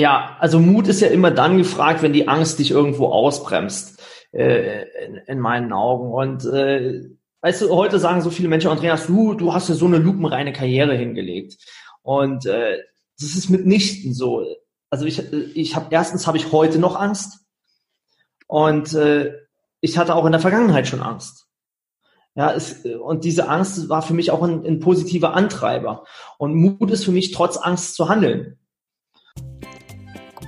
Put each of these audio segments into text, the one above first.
Ja, also Mut ist ja immer dann gefragt, wenn die Angst dich irgendwo ausbremst, äh, in, in meinen Augen. Und äh, weißt du, heute sagen so viele Menschen, Andreas, du, du hast ja so eine lupenreine Karriere hingelegt. Und äh, das ist mitnichten so. Also ich, ich habe erstens habe ich heute noch Angst und äh, ich hatte auch in der Vergangenheit schon Angst. Ja, es, und diese Angst war für mich auch ein, ein positiver Antreiber. Und Mut ist für mich trotz Angst zu handeln.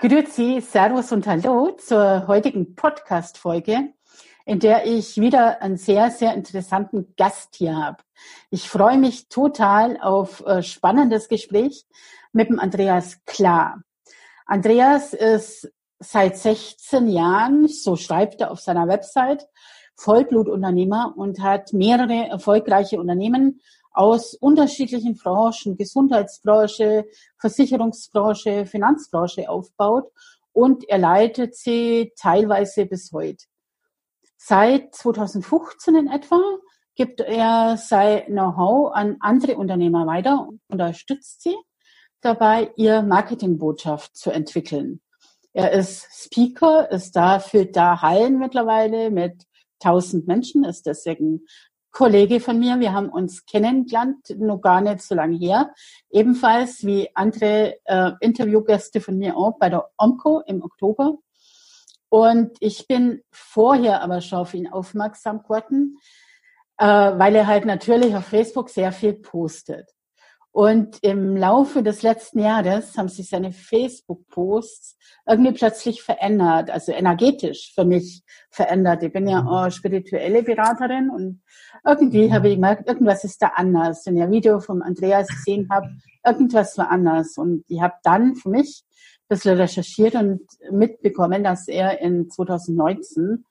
Grüezi, Servus und Hallo zur heutigen Podcast-Folge, in der ich wieder einen sehr, sehr interessanten Gast hier habe. Ich freue mich total auf ein äh, spannendes Gespräch mit dem Andreas Klar. Andreas ist seit 16 Jahren, so schreibt er auf seiner Website, Vollblutunternehmer und hat mehrere erfolgreiche Unternehmen aus unterschiedlichen Branchen, Gesundheitsbranche, Versicherungsbranche, Finanzbranche aufbaut und er leitet sie teilweise bis heute. Seit 2015 in etwa gibt er sein Know-how an andere Unternehmer weiter und unterstützt sie dabei, ihr Marketingbotschaft zu entwickeln. Er ist Speaker, ist da, füllt da Hallen mittlerweile mit 1000 Menschen, ist deswegen Kollege von mir, wir haben uns kennengelernt, noch gar nicht so lange her, ebenfalls wie andere äh, Interviewgäste von mir auch bei der OMCO im Oktober. Und ich bin vorher aber schon auf ihn aufmerksam geworden, äh, weil er halt natürlich auf Facebook sehr viel postet. Und im Laufe des letzten Jahres haben sich seine Facebook-Posts irgendwie plötzlich verändert, also energetisch für mich verändert. Ich bin ja mhm. auch spirituelle Beraterin und irgendwie mhm. habe ich gemerkt, irgendwas ist da anders. Wenn ich ein Video vom Andreas gesehen habe, irgendwas war anders. Und ich habe dann für mich ein bisschen recherchiert und mitbekommen, dass er in 2019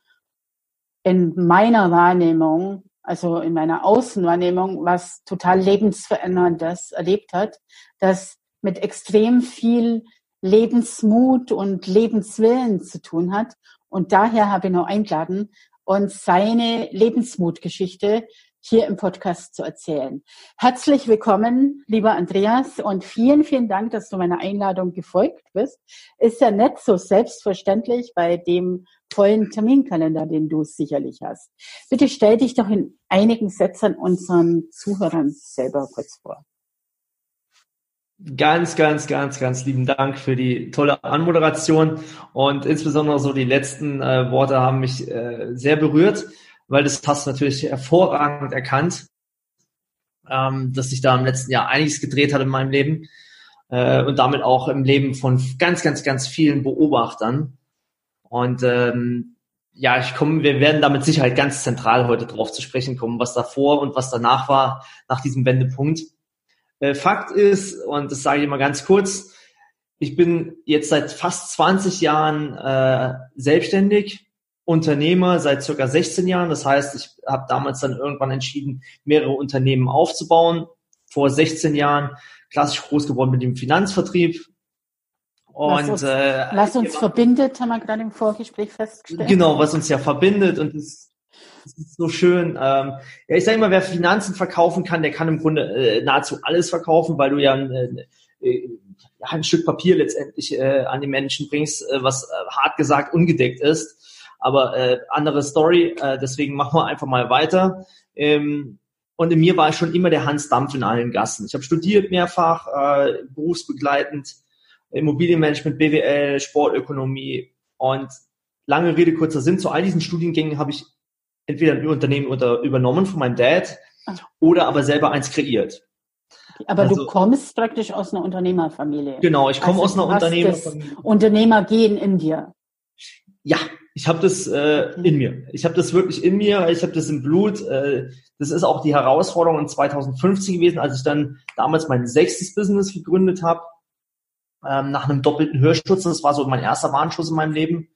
in meiner Wahrnehmung also in meiner Außenwahrnehmung, was total lebensveränderndes erlebt hat, das mit extrem viel Lebensmut und Lebenswillen zu tun hat. Und daher habe ich noch eingeladen, uns seine Lebensmutgeschichte hier im Podcast zu erzählen. Herzlich willkommen, lieber Andreas, und vielen, vielen Dank, dass du meiner Einladung gefolgt bist. Ist ja nicht so selbstverständlich bei dem vollen Terminkalender, den du sicherlich hast. Bitte stell dich doch in einigen Sätzen unseren Zuhörern selber kurz vor. Ganz, ganz, ganz, ganz lieben Dank für die tolle Anmoderation und insbesondere so die letzten äh, Worte haben mich äh, sehr berührt weil das hast du natürlich hervorragend erkannt, ähm, dass sich da im letzten Jahr einiges gedreht hat in meinem Leben äh, und damit auch im Leben von ganz, ganz, ganz vielen Beobachtern. Und ähm, ja, ich komme, wir werden da mit Sicherheit ganz zentral heute drauf zu sprechen kommen, was davor und was danach war, nach diesem Wendepunkt. Äh, Fakt ist, und das sage ich immer ganz kurz, ich bin jetzt seit fast 20 Jahren äh, selbstständig, Unternehmer seit circa 16 Jahren. Das heißt, ich habe damals dann irgendwann entschieden, mehrere Unternehmen aufzubauen. Vor 16 Jahren klassisch groß geworden mit dem Finanzvertrieb. Und, was uns, äh, was uns ja, verbindet, haben wir gerade im Vorgespräch festgestellt. Genau, was uns ja verbindet und das, das ist so schön. Ähm, ja, ich sage immer, wer Finanzen verkaufen kann, der kann im Grunde äh, nahezu alles verkaufen, weil du ja äh, äh, ein Stück Papier letztendlich äh, an die Menschen bringst, äh, was äh, hart gesagt ungedeckt ist. Aber äh, andere Story, äh, deswegen machen wir einfach mal weiter. Ähm, und in mir war schon immer der Hans Dampf in allen Gassen. Ich habe studiert mehrfach, äh, berufsbegleitend, Immobilienmanagement, BWL, Sportökonomie und lange Rede, kurzer Sinn, zu all diesen Studiengängen habe ich entweder ein Unternehmen unter, übernommen von meinem Dad oder aber selber eins kreiert. Aber also, du kommst praktisch aus einer Unternehmerfamilie. Genau, ich komme also aus einer Unternehmerfamilie. Unternehmergehen in dir. Ja, ich habe das äh, in mir. Ich habe das wirklich in mir. Ich habe das im Blut. Äh, das ist auch die Herausforderung in 2015 gewesen, als ich dann damals mein sechstes Business gegründet habe. Ähm, nach einem doppelten Hörsturz. Das war so mein erster Warnschuss in meinem Leben,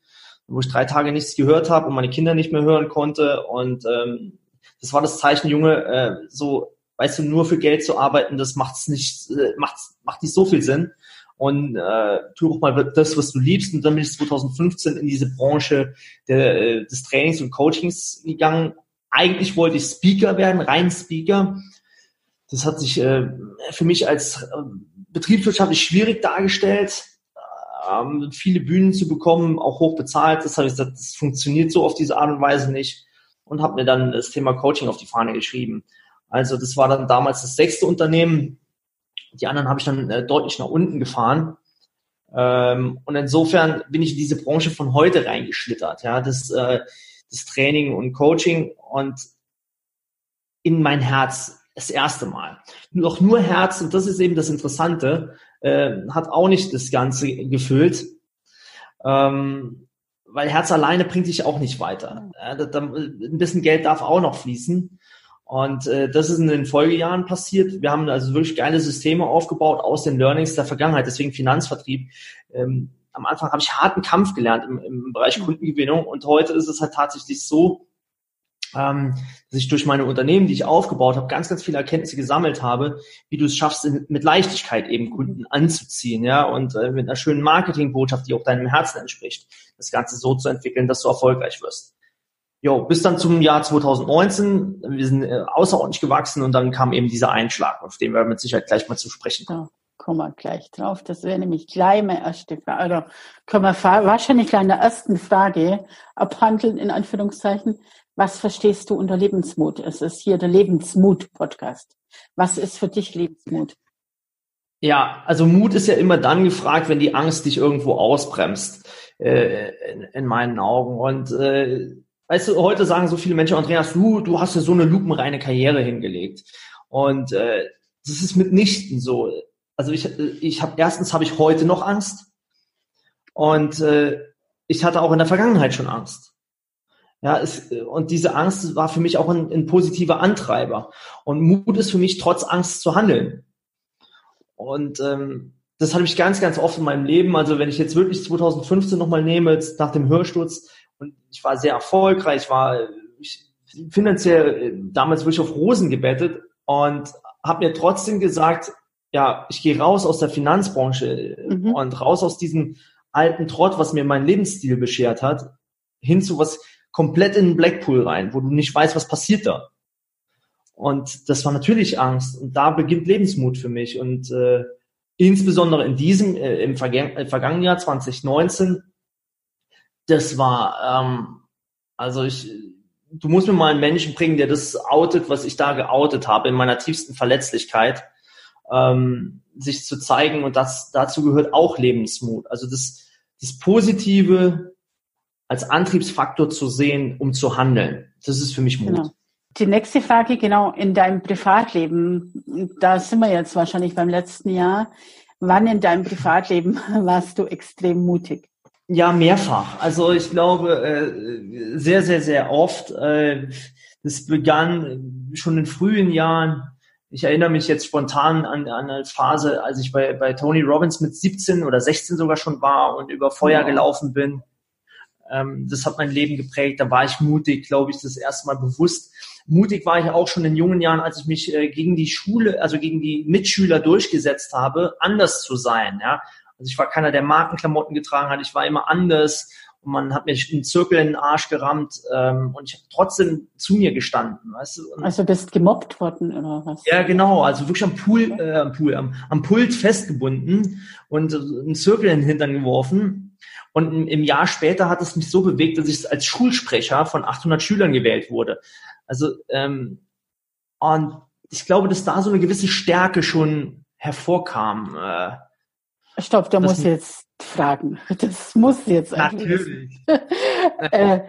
wo ich drei Tage nichts gehört habe und meine Kinder nicht mehr hören konnte. Und ähm, das war das Zeichen, Junge, äh, so, weißt du, nur für Geld zu arbeiten, das macht's nicht, äh, macht's, macht nicht so viel Sinn. Und äh, tu doch mal das, was du liebst. Und dann bin ich 2015 in diese Branche der, äh, des Trainings und Coachings gegangen. Eigentlich wollte ich Speaker werden, rein Speaker. Das hat sich äh, für mich als äh, betriebswirtschaftlich schwierig dargestellt, ähm, viele Bühnen zu bekommen, auch hoch bezahlt. Das habe ich gesagt, das funktioniert so auf diese Art und Weise nicht und habe mir dann das Thema Coaching auf die Fahne geschrieben. Also das war dann damals das sechste Unternehmen. Die anderen habe ich dann äh, deutlich nach unten gefahren. Ähm, und insofern bin ich in diese Branche von heute reingeschlittert. Ja, das, äh, das Training und Coaching und in mein Herz das erste Mal. Noch nur Herz, und das ist eben das Interessante, äh, hat auch nicht das Ganze gefüllt. Ähm, weil Herz alleine bringt dich auch nicht weiter. Ja, da, da, ein bisschen Geld darf auch noch fließen. Und äh, das ist in den Folgejahren passiert. Wir haben also wirklich geile Systeme aufgebaut aus den Learnings der Vergangenheit, deswegen Finanzvertrieb. Ähm, am Anfang habe ich harten Kampf gelernt im, im Bereich mhm. Kundengewinnung und heute ist es halt tatsächlich so, ähm, dass ich durch meine Unternehmen, die ich aufgebaut habe, ganz, ganz viele Erkenntnisse gesammelt habe, wie du es schaffst, mit Leichtigkeit eben Kunden anzuziehen, ja, und äh, mit einer schönen Marketingbotschaft, die auch deinem Herzen entspricht, das Ganze so zu entwickeln, dass du erfolgreich wirst. Jo, bis dann zum Jahr 2019, wir sind äh, außerordentlich gewachsen und dann kam eben dieser Einschlag, auf den wir mit Sicherheit gleich mal zu sprechen kommen. Ja kommen wir gleich drauf. Das wäre nämlich gleich meine erste Frage. Also können wir wahrscheinlich gleich in der ersten Frage abhandeln, in Anführungszeichen. Was verstehst du unter Lebensmut? Es ist hier der Lebensmut-Podcast. Was ist für dich Lebensmut? Ja, also Mut ist ja immer dann gefragt, wenn die Angst dich irgendwo ausbremst, äh, in, in, meinen Augen. Und äh, weißt du, heute sagen so viele Menschen, Andreas, du, du hast ja so eine lupenreine Karriere hingelegt. Und äh, das ist mitnichten so. Also ich, ich habe erstens habe ich heute noch Angst und äh, ich hatte auch in der Vergangenheit schon Angst. Ja, es, und diese Angst war für mich auch ein, ein positiver Antreiber. Und Mut ist für mich trotz Angst zu handeln. Und ähm, das hatte ich ganz, ganz oft in meinem Leben. Also wenn ich jetzt wirklich 2015 nochmal nehme, jetzt nach dem Hörsturz, und ich war sehr erfolgreich, war ich, finanziell äh, damals wirklich auf Rosen gebettet und habe mir trotzdem gesagt, ja, ich gehe raus aus der Finanzbranche mhm. und raus aus diesem alten Trott, was mir meinen Lebensstil beschert hat, hin zu was komplett in den Blackpool rein, wo du nicht weißt, was passiert da. Und das war natürlich Angst. Und da beginnt Lebensmut für mich. Und äh, insbesondere in diesem, äh, im Vergangen, äh, vergangenen Jahr 2019, das war, ähm, also ich, du musst mir mal einen Menschen bringen, der das outet, was ich da geoutet habe, in meiner tiefsten Verletzlichkeit, ähm, sich zu zeigen. Und das, dazu gehört auch Lebensmut. Also das, das Positive als Antriebsfaktor zu sehen, um zu handeln. Das ist für mich Mut. Genau. Die nächste Frage, genau, in deinem Privatleben, da sind wir jetzt wahrscheinlich beim letzten Jahr. Wann in deinem Privatleben warst du extrem mutig? Ja, mehrfach. Also ich glaube, äh, sehr, sehr, sehr oft. Äh, das begann schon in frühen Jahren. Ich erinnere mich jetzt spontan an, an eine Phase, als ich bei, bei Tony Robbins mit 17 oder 16 sogar schon war und über Feuer gelaufen bin ähm, das hat mein Leben geprägt. Da war ich mutig, glaube ich, das erste Mal bewusst. Mutig war ich auch schon in jungen Jahren, als ich mich äh, gegen die Schule, also gegen die Mitschüler durchgesetzt habe, anders zu sein. Ja? Also ich war keiner, der Markenklamotten getragen hat. Ich war immer anders und man hat mir einen Zirkel in den Arsch gerammt ähm, und ich habe trotzdem zu mir gestanden. Weißt du? Und also bist gemobbt worden oder was? Ja, genau. Also wirklich am Pool, äh, am Pool, am, am Pult festgebunden und äh, einen Zirkel in den Hintern geworfen und im Jahr später hat es mich so bewegt, dass ich als Schulsprecher von 800 Schülern gewählt wurde. Also ähm, und ich glaube, dass da so eine gewisse Stärke schon hervorkam. Äh, Stopp, da muss jetzt fragen. Das muss jetzt natürlich. äh,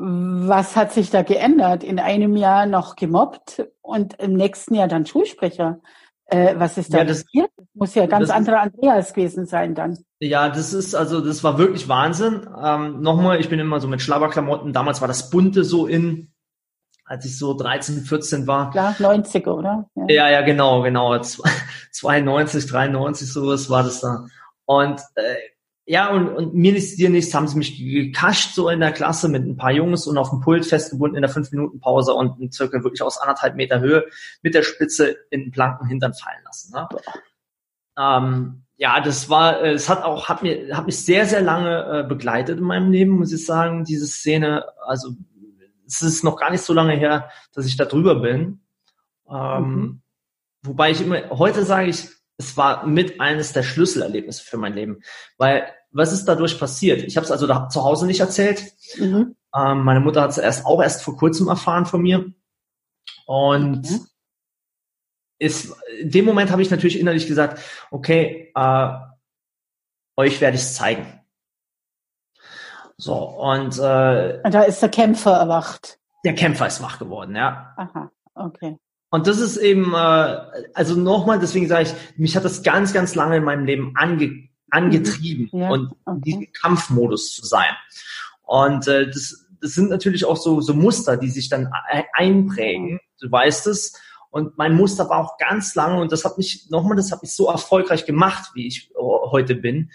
was hat sich da geändert? In einem Jahr noch gemobbt und im nächsten Jahr dann Schulsprecher. Äh, was ist da ja, das, passiert? Das muss ja ganz anderer Andreas gewesen sein dann. Ja, das ist, also das war wirklich Wahnsinn. Ähm, Nochmal, ich bin immer so mit Schlabberklamotten. Damals war das Bunte so in, als ich so 13, 14 war. Klar, 90 oder? Ja, ja, ja genau, genau. 92, 93, sowas war das da. Und äh, ja, und, und mir nichts, dir nichts, haben sie mich gekascht so in der Klasse mit ein paar Jungs und auf dem Pult festgebunden in der 5-Minuten-Pause und circa wirklich aus anderthalb Meter Höhe mit der Spitze in den blanken Hintern fallen lassen. Ne? Ähm, ja, das war, äh, es hat auch, hat mir, hat mich sehr, sehr lange äh, begleitet in meinem Leben, muss ich sagen, diese Szene. Also es ist noch gar nicht so lange her, dass ich da drüber bin. Ähm, mhm. Wobei ich immer, heute sage ich, es war mit eines der Schlüsselerlebnisse für mein Leben. Weil, was ist dadurch passiert? Ich habe es also da, zu Hause nicht erzählt. Mhm. Ähm, meine Mutter hat es erst auch erst vor kurzem erfahren von mir. Und okay. ist, in dem Moment habe ich natürlich innerlich gesagt, okay, äh, euch werde ich es zeigen. So, und äh, da ist der Kämpfer erwacht. Der Kämpfer ist wach geworden, ja. Aha, okay. Und das ist eben, äh, also nochmal, deswegen sage ich, mich hat das ganz, ganz lange in meinem Leben ange, angetrieben ja, und okay. diesen Kampfmodus zu sein. Und äh, das, das sind natürlich auch so, so Muster, die sich dann einprägen. Du weißt es. Und mein Muster war auch ganz lange, und das hat mich, nochmal, das hat mich so erfolgreich gemacht, wie ich heute bin.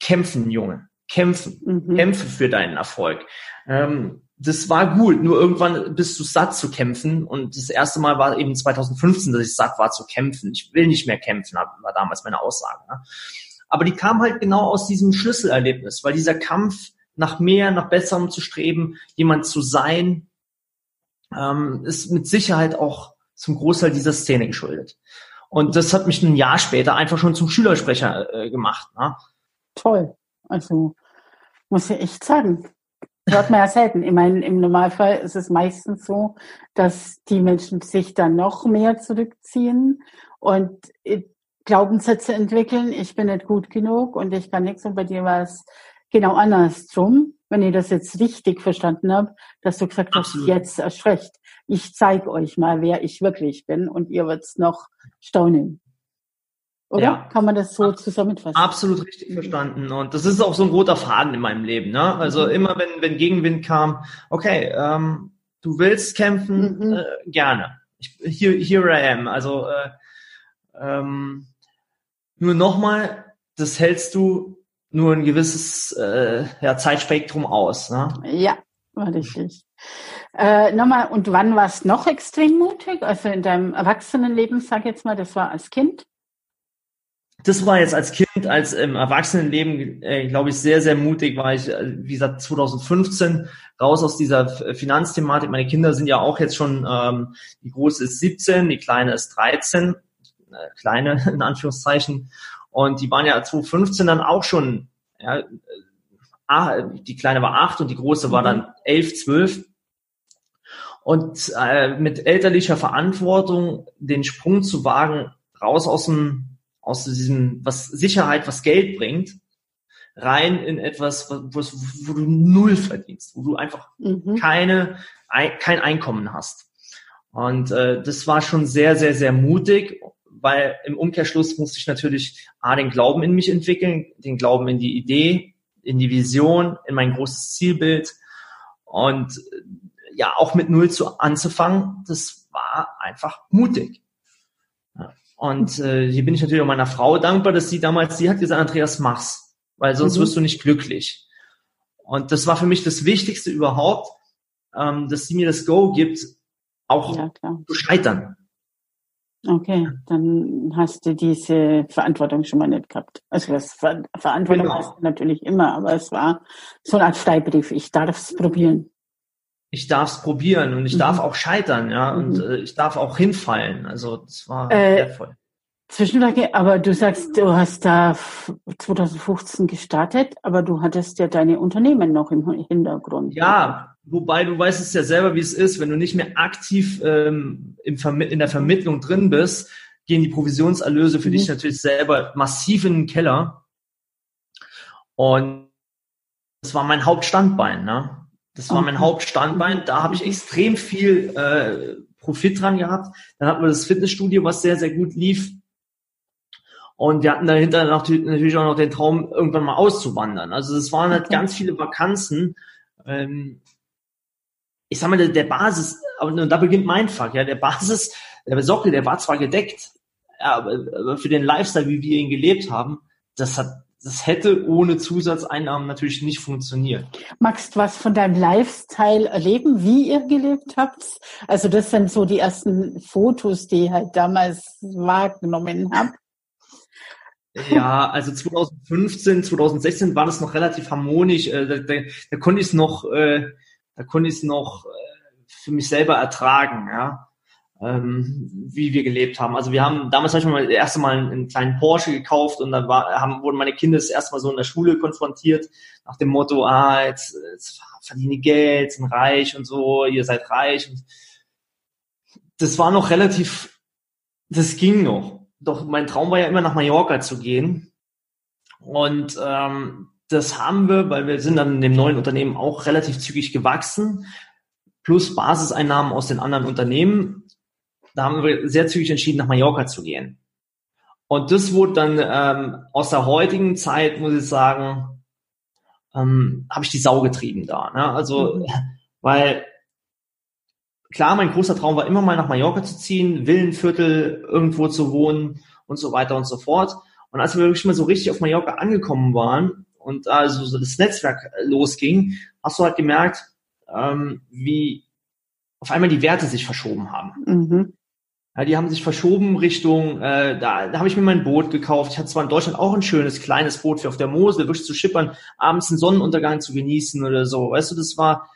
Kämpfen, Junge kämpfen, mhm. kämpfe für deinen Erfolg. Ähm, das war gut, nur irgendwann bist du satt zu kämpfen und das erste Mal war eben 2015, dass ich satt war zu kämpfen. Ich will nicht mehr kämpfen, war damals meine Aussage. Ne? Aber die kam halt genau aus diesem Schlüsselerlebnis, weil dieser Kampf nach mehr, nach besserem zu streben, jemand zu sein, ähm, ist mit Sicherheit auch zum Großteil dieser Szene geschuldet. Und das hat mich ein Jahr später einfach schon zum Schülersprecher äh, gemacht. Ne? Toll. Also muss ich echt sagen. Hört man ja selten. Ich meine, im Normalfall ist es meistens so, dass die Menschen sich dann noch mehr zurückziehen und äh, Glaubenssätze entwickeln, ich bin nicht gut genug und ich kann nichts und bei dir war es genau andersrum, wenn ich das jetzt richtig verstanden habe, dass du gesagt Absolut. hast, jetzt erschreckt. Ich zeige euch mal, wer ich wirklich bin und ihr wird's noch staunen. Oder? Ja. Kann man das so zusammenfassen? Absolut richtig verstanden. Und das ist auch so ein roter Faden in meinem Leben. Ne? Also mhm. immer wenn, wenn Gegenwind kam, okay, ähm, du willst kämpfen, mhm. äh, gerne. Ich, here, here I am. Also äh, ähm, nur nochmal, das hältst du nur ein gewisses äh, ja, Zeitspektrum aus. Ne? Ja, war richtig. Äh, nochmal, und wann warst du noch extrem mutig? Also in deinem Erwachsenenleben, sag jetzt mal, das war als Kind? das war jetzt als Kind, als im Erwachsenenleben, äh, glaube ich, sehr, sehr mutig, war ich, äh, wie gesagt, 2015 raus aus dieser Finanzthematik. Meine Kinder sind ja auch jetzt schon, ähm, die große ist 17, die kleine ist 13, äh, kleine in Anführungszeichen. Und die waren ja 2015 dann auch schon, ja, äh, die kleine war acht und die große war dann elf, zwölf. Und äh, mit elterlicher Verantwortung den Sprung zu wagen, raus aus dem aus diesem, was Sicherheit, was Geld bringt, rein in etwas, was, wo du null verdienst, wo du einfach mhm. keine, kein Einkommen hast. Und äh, das war schon sehr, sehr, sehr mutig, weil im Umkehrschluss musste ich natürlich A, den Glauben in mich entwickeln, den Glauben in die Idee, in die Vision, in mein großes Zielbild. Und ja, auch mit Null zu anzufangen, das war einfach mutig. Und äh, hier bin ich natürlich auch meiner Frau dankbar, dass sie damals, sie hat gesagt, Andreas, mach's, weil sonst mhm. wirst du nicht glücklich. Und das war für mich das Wichtigste überhaupt, ähm, dass sie mir das Go gibt, auch ja, zu scheitern. Okay, dann hast du diese Verantwortung schon mal nicht gehabt. Also das Ver Verantwortung genau. hast du natürlich immer, aber es war so eine Art Freibrief. Ich darf es probieren ich darf es probieren und ich mhm. darf auch scheitern, ja, mhm. und äh, ich darf auch hinfallen. Also das war äh, wertvoll. Zwischenfrage, aber du sagst, du hast da 2015 gestartet, aber du hattest ja deine Unternehmen noch im Hintergrund. Ja, wobei du weißt es ja selber, wie es ist, wenn du nicht mehr aktiv ähm, im in der Vermittlung drin bist, gehen die Provisionserlöse für mhm. dich natürlich selber massiv in den Keller. Und das war mein Hauptstandbein, ne? Das war mein Hauptstandbein. Da habe ich extrem viel äh, Profit dran gehabt. Dann hatten wir das Fitnessstudio, was sehr, sehr gut lief. Und wir hatten dahinter natürlich auch noch den Traum, irgendwann mal auszuwandern. Also es waren halt ganz viele Vakanzen. Ähm, ich sag mal, der, der Basis, aber da beginnt mein Fach, ja, der Basis, der Sockel, der war zwar gedeckt, aber für den Lifestyle, wie wir ihn gelebt haben, das hat, das hätte ohne Zusatzeinnahmen natürlich nicht funktioniert. Magst du was von deinem Lifestyle erleben, wie ihr gelebt habt? Also das sind so die ersten Fotos, die ich halt damals wahrgenommen habe. Ja, also 2015, 2016 war das noch relativ harmonisch. Äh, da, da, da konnte ich es noch, äh, da konnte ich es noch äh, für mich selber ertragen, ja, ähm, wie wir gelebt haben. Also wir haben damals habe ich mal das erste Mal einen, einen kleinen Porsche gekauft und dann war, haben, wurden meine Kinder das erste Mal so in der Schule konfrontiert nach dem Motto, ah, jetzt, jetzt verdiene Geld, sind reich und so, ihr seid reich. Und das war noch relativ, das ging noch doch mein Traum war ja immer nach Mallorca zu gehen. Und ähm, das haben wir, weil wir sind dann in dem neuen Unternehmen auch relativ zügig gewachsen, plus Basiseinnahmen aus den anderen Unternehmen. Da haben wir sehr zügig entschieden, nach Mallorca zu gehen. Und das wurde dann ähm, aus der heutigen Zeit, muss ich sagen, ähm, habe ich die Sau getrieben da. Ne? Also, mhm. weil klar, mein großer Traum war immer mal nach Mallorca zu ziehen, Villenviertel irgendwo zu wohnen und so weiter und so fort. Und als wir wirklich mal so richtig auf Mallorca angekommen waren und also so das Netzwerk losging, hast du halt gemerkt, ähm, wie auf einmal die Werte sich verschoben haben. Mhm. Ja, die haben sich verschoben Richtung, äh, da, da habe ich mir mein Boot gekauft. Ich hatte zwar in Deutschland auch ein schönes kleines Boot für auf der Mosel, wirklich zu schippern, abends einen Sonnenuntergang zu genießen oder so. Weißt du, das war,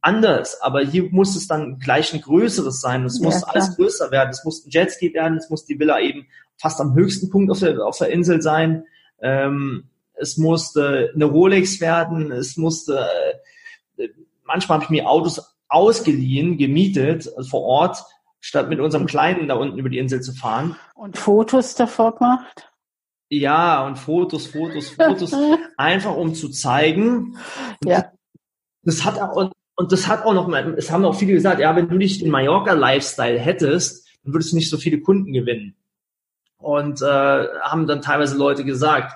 anders, aber hier muss es dann gleich ein größeres sein. Es muss klar. alles größer werden. Es muss ein Jetski werden. Es muss die Villa eben fast am höchsten Punkt auf der, auf der Insel sein. Ähm, es musste eine Rolex werden. Es musste, äh, manchmal habe ich mir Autos ausgeliehen, gemietet also vor Ort, statt mit unserem Kleinen da unten über die Insel zu fahren. Und Fotos davor gemacht? Ja, und Fotos, Fotos, Fotos, einfach um zu zeigen. Ja. Das hat auch, und das hat auch noch mal, es haben auch viele gesagt, ja, wenn du nicht den Mallorca-Lifestyle hättest, dann würdest du nicht so viele Kunden gewinnen. Und äh, haben dann teilweise Leute gesagt.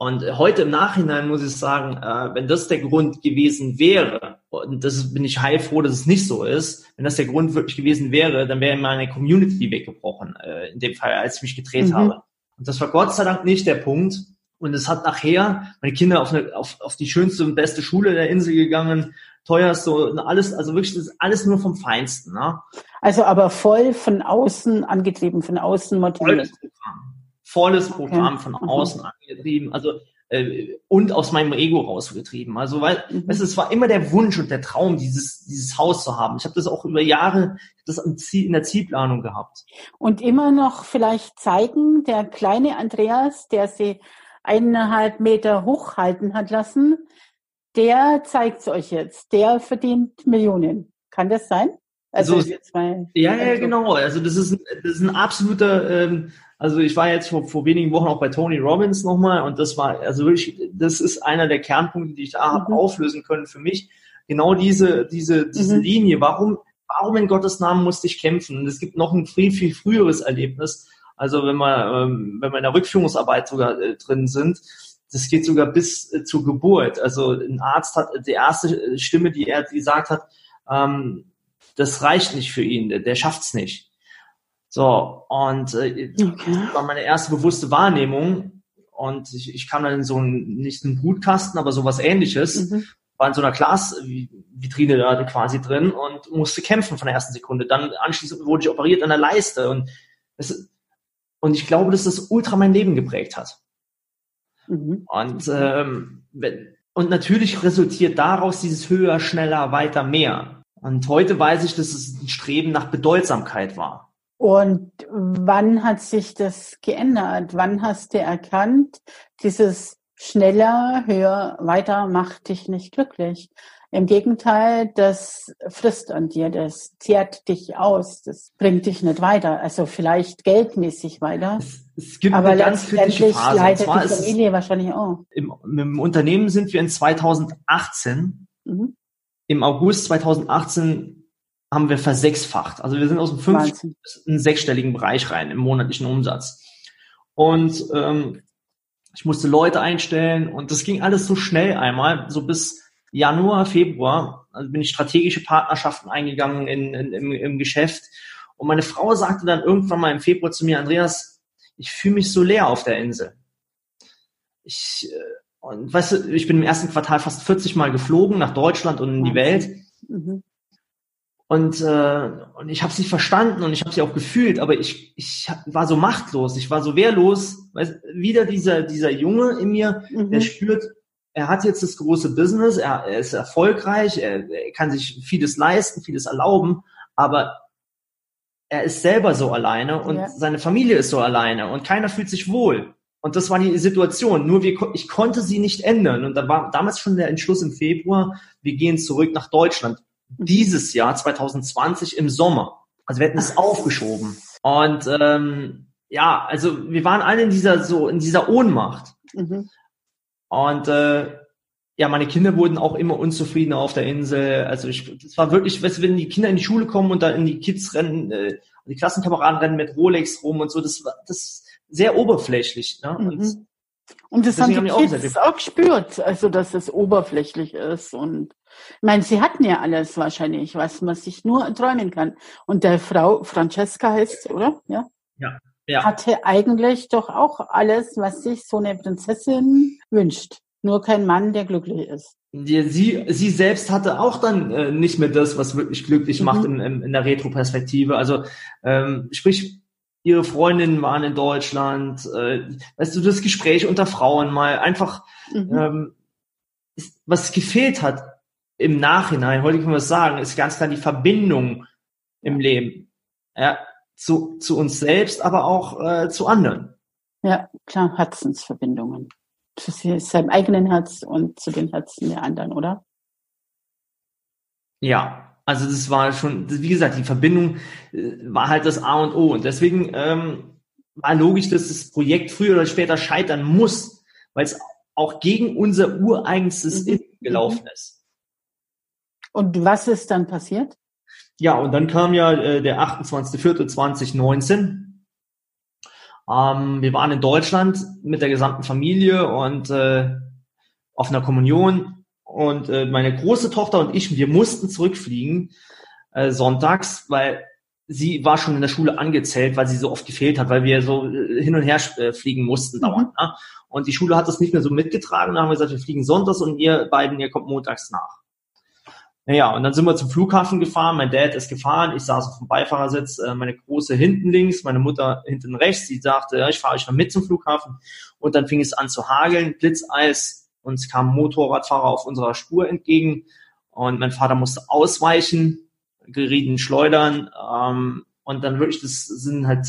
Und heute im Nachhinein muss ich sagen, äh, wenn das der Grund gewesen wäre, und das bin ich heilfroh, dass es nicht so ist, wenn das der Grund wirklich gewesen wäre, dann wäre meine Community weggebrochen, äh, in dem Fall, als ich mich gedreht mhm. habe. Und das war Gott sei Dank nicht der Punkt. Und es hat nachher meine Kinder auf, eine, auf, auf die schönste und beste Schule der Insel gegangen, teuerste und alles, also wirklich das ist alles nur vom Feinsten. Ne? Also aber voll von außen angetrieben, von außen motiviert. Volles Programm okay. von mhm. außen mhm. angetrieben, also äh, und aus meinem Ego rausgetrieben. Also weil mhm. es, es war immer der Wunsch und der Traum, dieses dieses Haus zu haben. Ich habe das auch über Jahre das in der Zielplanung gehabt. Und immer noch vielleicht zeigen, der kleine Andreas, der sie eineinhalb Meter hochhalten hat lassen, der zeigt es euch jetzt. Der verdient Millionen. Kann das sein? Also, also ja, ja, genau. Also das ist, das ist ein absoluter, ähm, also ich war jetzt vor, vor wenigen Wochen auch bei Tony Robbins nochmal und das war, also wirklich, das ist einer der Kernpunkte, die ich da mhm. habe auflösen können für mich. Genau diese, diese, diese mhm. Linie. Warum, warum in Gottes Namen musste ich kämpfen? Und es gibt noch ein viel, viel früheres Erlebnis. Also wenn wir, ähm, wenn wir in der Rückführungsarbeit sogar äh, drin sind, das geht sogar bis äh, zur Geburt. Also ein Arzt hat die erste Stimme, die er gesagt hat, ähm, das reicht nicht für ihn, der, der schafft's nicht. So, und äh, okay. war meine erste bewusste Wahrnehmung. Und ich, ich kam dann in so einen, nicht einen Brutkasten, aber sowas ähnliches. Mhm. War in so einer Glasvitrine da quasi drin und musste kämpfen von der ersten Sekunde. Dann anschließend wurde ich operiert an der Leiste. Und, das, und ich glaube, dass das ultra mein Leben geprägt hat. Mhm. Und, ähm, und natürlich resultiert daraus dieses höher, schneller, weiter, mehr. Und heute weiß ich, dass es ein Streben nach Bedeutsamkeit war. Und wann hat sich das geändert? Wann hast du erkannt, dieses schneller, höher, weiter macht dich nicht glücklich? Im Gegenteil, das frisst an dir, das zehrt dich aus, das bringt dich nicht weiter. Also vielleicht geldmäßig weiter. Es, gibt aber eine ganz kritische Phase. leidet die Familie wahrscheinlich auch. Im, Im Unternehmen sind wir in 2018. Mhm. Im August 2018 haben wir versechsfacht. Also wir sind aus dem fünf einen sechsstelligen Bereich rein im monatlichen Umsatz. Und ähm, ich musste Leute einstellen und das ging alles so schnell einmal, so bis Januar, Februar, also bin ich strategische Partnerschaften eingegangen in, in, im, im Geschäft. Und meine Frau sagte dann irgendwann mal im Februar zu mir, Andreas, ich fühle mich so leer auf der Insel. ich, äh, und weißt du, ich bin im ersten Quartal fast 40 Mal geflogen nach Deutschland und in die Welt. Mhm. Und, äh, und ich habe sie verstanden und ich habe sie auch gefühlt, aber ich, ich war so machtlos, ich war so wehrlos. Weißt, wieder dieser, dieser Junge in mir, mhm. der spürt, er hat jetzt das große Business, er, er ist erfolgreich, er, er kann sich vieles leisten, vieles erlauben, aber er ist selber so alleine und ja. seine Familie ist so alleine und keiner fühlt sich wohl. Und das war die Situation. Nur wir, ich konnte sie nicht ändern. Und da war damals schon der Entschluss im Februar, wir gehen zurück nach Deutschland dieses Jahr 2020 im Sommer. Also wir hätten es aufgeschoben. Und ähm, ja, also wir waren alle in dieser so in dieser Ohnmacht. Mhm. Und äh, ja, meine Kinder wurden auch immer unzufriedener auf der Insel. Also ich, das war wirklich, weißt wenn die Kinder in die Schule kommen und da in die Kids rennen, äh, die Klassenkameraden rennen mit Rolex rum und so, das war das sehr oberflächlich. Ne? Mhm. Und, und das haben die haben Kids auch, auch gespürt, also dass es oberflächlich ist und ich meine, sie hatten ja alles wahrscheinlich, was man sich nur träumen kann. Und der Frau Francesca heißt, oder? Ja. Ja. ja. Hatte eigentlich doch auch alles, was sich so eine Prinzessin wünscht. Nur kein Mann, der glücklich ist. Die, sie, sie selbst hatte auch dann äh, nicht mehr das, was wirklich glücklich mhm. macht in, in, in der Retro-Perspektive. Also ähm, sprich, ihre Freundinnen waren in Deutschland, äh, weißt du, das Gespräch unter Frauen mal einfach, mhm. ähm, was gefehlt hat, im Nachhinein, heute können wir es sagen, ist ganz klar die Verbindung im Leben. Ja, zu, zu uns selbst, aber auch äh, zu anderen. Ja, klar, Herzensverbindungen. Zu seinem eigenen Herz und zu den Herzen der anderen, oder? Ja, also das war schon, wie gesagt, die Verbindung äh, war halt das A und O. Und deswegen ähm, war logisch, dass das Projekt früher oder später scheitern muss, weil es auch gegen unser ureigenstes mhm. gelaufen ist. Und was ist dann passiert? Ja, und dann kam ja äh, der 28.04.2019. Ähm, wir waren in Deutschland mit der gesamten Familie und äh, auf einer Kommunion. Und äh, meine große Tochter und ich, wir mussten zurückfliegen äh, sonntags, weil sie war schon in der Schule angezählt, weil sie so oft gefehlt hat, weil wir so äh, hin und her äh, fliegen mussten dauernd. Mhm. Ne? Und die Schule hat das nicht mehr so mitgetragen. Da haben wir gesagt, wir fliegen sonntags und ihr beiden, ihr kommt montags nach. Naja, und dann sind wir zum Flughafen gefahren. Mein Dad ist gefahren. Ich saß auf dem Beifahrersitz, äh, meine Große hinten links, meine Mutter hinten rechts. Sie sagte, ja, ich fahre euch noch mit zum Flughafen. Und dann fing es an zu hageln, Blitzeis. Uns kam ein Motorradfahrer auf unserer Spur entgegen. Und mein Vater musste ausweichen, gerieten Schleudern. Ähm, und dann wirklich, das sind halt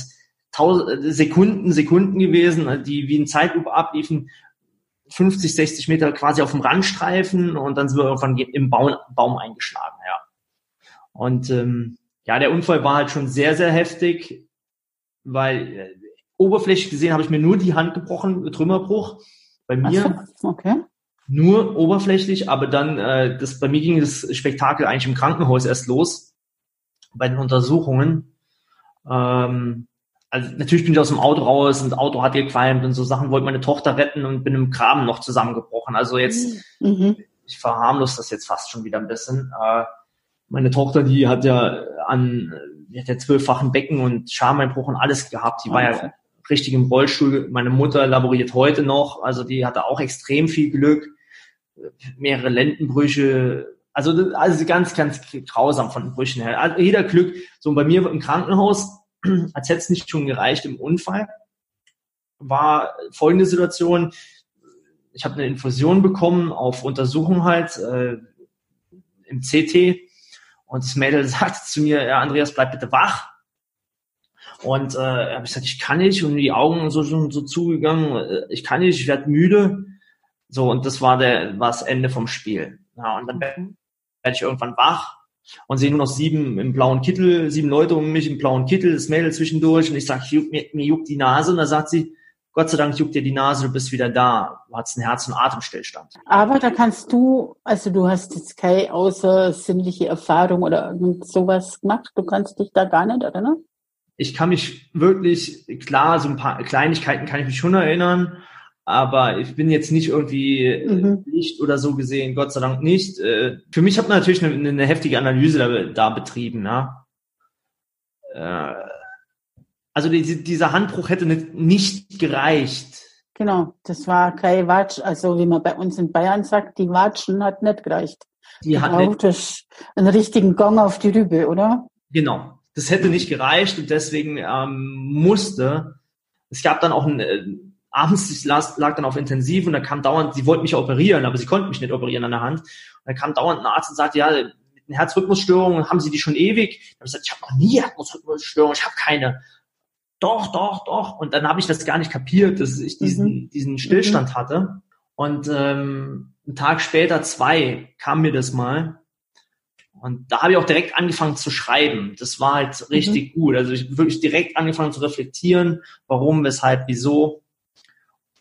tausend Sekunden, Sekunden gewesen, die wie ein Zeitlupe abliefen. 50, 60 Meter quasi auf dem Randstreifen und dann sind wir irgendwann im Baum, Baum eingeschlagen, ja. Und ähm, ja, der Unfall war halt schon sehr, sehr heftig, weil äh, oberflächlich gesehen habe ich mir nur die Hand gebrochen, Trümmerbruch. Bei mir okay. Nur oberflächlich, aber dann, äh, das, bei mir ging das Spektakel eigentlich im Krankenhaus erst los, bei den Untersuchungen. Ähm, also natürlich bin ich aus dem Auto raus und das Auto hat gequalmt und so Sachen, wollte meine Tochter retten und bin im Graben noch zusammengebrochen. Also jetzt, mhm. ich verharmlos das jetzt fast schon wieder ein bisschen. Äh, meine Tochter, die hat ja an, die hat ja zwölffachen Becken und Schameinbruch und alles gehabt. Die war ja richtig im Rollstuhl. Meine Mutter laboriert heute noch, also die hatte auch extrem viel Glück. Mehrere Lendenbrüche, also, also ganz, ganz grausam von den Brüchen her. Also jeder Glück. So bei mir im Krankenhaus als hätte es nicht schon gereicht im Unfall, war folgende Situation. Ich habe eine Infusion bekommen auf Untersuchung halt äh, im CT und das Mädel sagte zu mir, ja, Andreas, bleib bitte wach. Und äh, habe ich gesagt, ich kann nicht und die Augen so schon so zugegangen, äh, ich kann nicht, ich werde müde. So, und das war der war das Ende vom Spiel. Ja, und dann werde ich irgendwann wach und sehe nur noch sieben im blauen Kittel, sieben Leute um mich im blauen Kittel, das Mädel zwischendurch und ich sage, mir, mir juckt die Nase und da sagt sie, Gott sei Dank juckt dir die Nase, du bist wieder da. Du hast einen Herz- und Atemstillstand. Aber da kannst du, also du hast jetzt keine außersinnliche Erfahrung oder irgend sowas gemacht. Du kannst dich da gar nicht erinnern? Ich kann mich wirklich, klar, so ein paar Kleinigkeiten kann ich mich schon erinnern aber ich bin jetzt nicht irgendwie äh, mhm. Licht oder so gesehen, Gott sei Dank nicht. Äh, für mich hat man natürlich eine, eine heftige Analyse da, da betrieben, ja. Äh, also die, dieser Handbruch hätte nicht gereicht. Genau, das war kein Watsch, also wie man bei uns in Bayern sagt, die Watschen hat nicht gereicht. Die hat nicht, das einen richtigen Gong auf die Rübe, oder? Genau, das hätte nicht gereicht und deswegen ähm, musste, es gab dann auch ein, abends, ich lag, lag dann auf Intensiv und da kam dauernd, sie wollten mich operieren, aber sie konnten mich nicht operieren an der Hand. Und da kam dauernd ein Arzt und sagte, ja, mit Herzrhythmusstörungen haben Sie die schon ewig? Da habe ich gesagt, ich habe noch nie Herzrhythmusstörungen, ich habe keine. Doch, doch, doch. Und dann habe ich das gar nicht kapiert, dass ich diesen, mhm. diesen Stillstand mhm. hatte. Und ähm, einen Tag später, zwei, kam mir das mal. Und da habe ich auch direkt angefangen zu schreiben. Das war halt richtig mhm. gut. Also ich wirklich direkt angefangen zu reflektieren, warum, weshalb, wieso.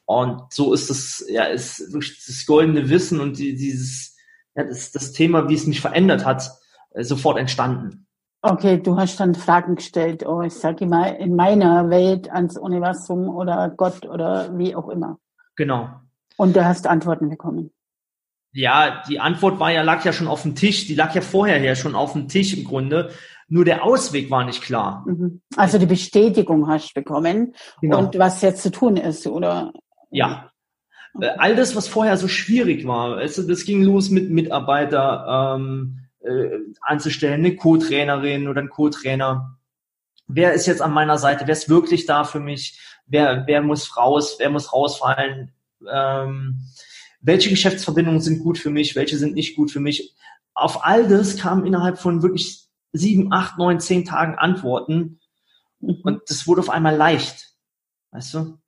Und so ist das, ja, ist wirklich das goldene Wissen und die, dieses, ja, das, das Thema, wie es mich verändert hat, äh, sofort entstanden. Okay, du hast dann Fragen gestellt, oh, ich sage mal, in meiner Welt ans Universum oder Gott oder wie auch immer. Genau. Und du hast Antworten bekommen. Ja, die Antwort war ja, lag ja schon auf dem Tisch, die lag ja vorher ja schon auf dem Tisch im Grunde. Nur der Ausweg war nicht klar. Mhm. Also die Bestätigung hast du bekommen genau. und was jetzt zu tun ist, oder? Ja. Okay. All das, was vorher so schwierig war, also das ging los mit Mitarbeiter ähm, äh, anzustellen, eine Co-Trainerin oder ein Co-Trainer. Wer ist jetzt an meiner Seite? Wer ist wirklich da für mich? Wer, wer muss raus? Wer muss rausfallen? Ähm, welche Geschäftsverbindungen sind gut für mich? Welche sind nicht gut für mich? Auf all das kamen innerhalb von wirklich sieben, acht, neun, zehn Tagen Antworten. Mhm. Und das wurde auf einmal leicht. Weißt du?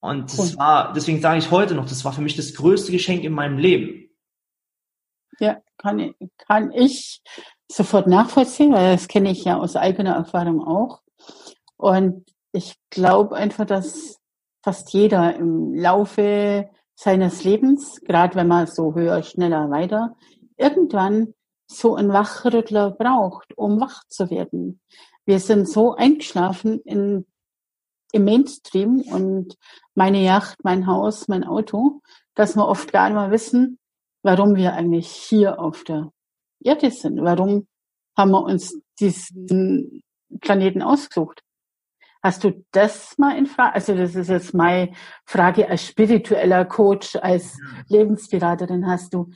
Und das war, deswegen sage ich heute noch, das war für mich das größte Geschenk in meinem Leben. Ja, kann, kann ich sofort nachvollziehen, weil das kenne ich ja aus eigener Erfahrung auch. Und ich glaube einfach, dass fast jeder im Laufe seines Lebens, gerade wenn man so höher, schneller, weiter, irgendwann so einen Wachrüttler braucht, um wach zu werden. Wir sind so eingeschlafen in, im Mainstream und meine Yacht, mein Haus, mein Auto, dass wir oft gar nicht mehr wissen, warum wir eigentlich hier auf der Erde sind. Warum haben wir uns diesen Planeten ausgesucht? Hast du das mal in Frage? Also das ist jetzt meine Frage als spiritueller Coach, als Lebensberaterin. Hast du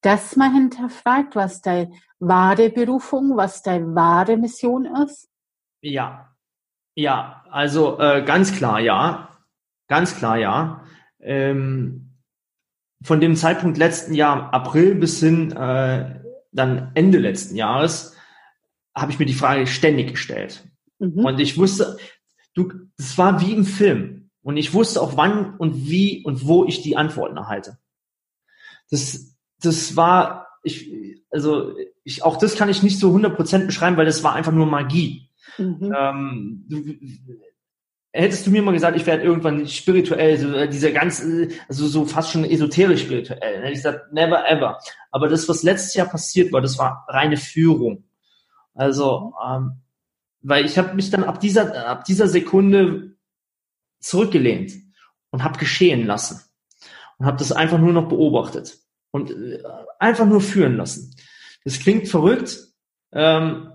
das mal hinterfragt, was deine wahre Berufung, was deine wahre Mission ist? Ja, ja, also äh, ganz klar, ja, ganz klar, ja. Ähm, von dem Zeitpunkt letzten Jahr, April bis hin äh, dann Ende letzten Jahres, habe ich mir die Frage ständig gestellt. Mhm. Und ich wusste, du, das war wie im Film. Und ich wusste auch wann und wie und wo ich die Antworten erhalte. Das, das war, ich, also ich, auch das kann ich nicht so 100% beschreiben, weil das war einfach nur Magie. Mhm. Ähm, hättest du mir mal gesagt, ich werde irgendwann spirituell, so äh, dieser ganz, also so fast schon esoterisch spirituell, hätte ich gesagt, never ever. Aber das, was letztes Jahr passiert war, das war reine Führung. Also, ähm, weil ich habe mich dann ab dieser, ab dieser Sekunde zurückgelehnt und habe geschehen lassen und habe das einfach nur noch beobachtet und äh, einfach nur führen lassen. Das klingt verrückt. Ähm,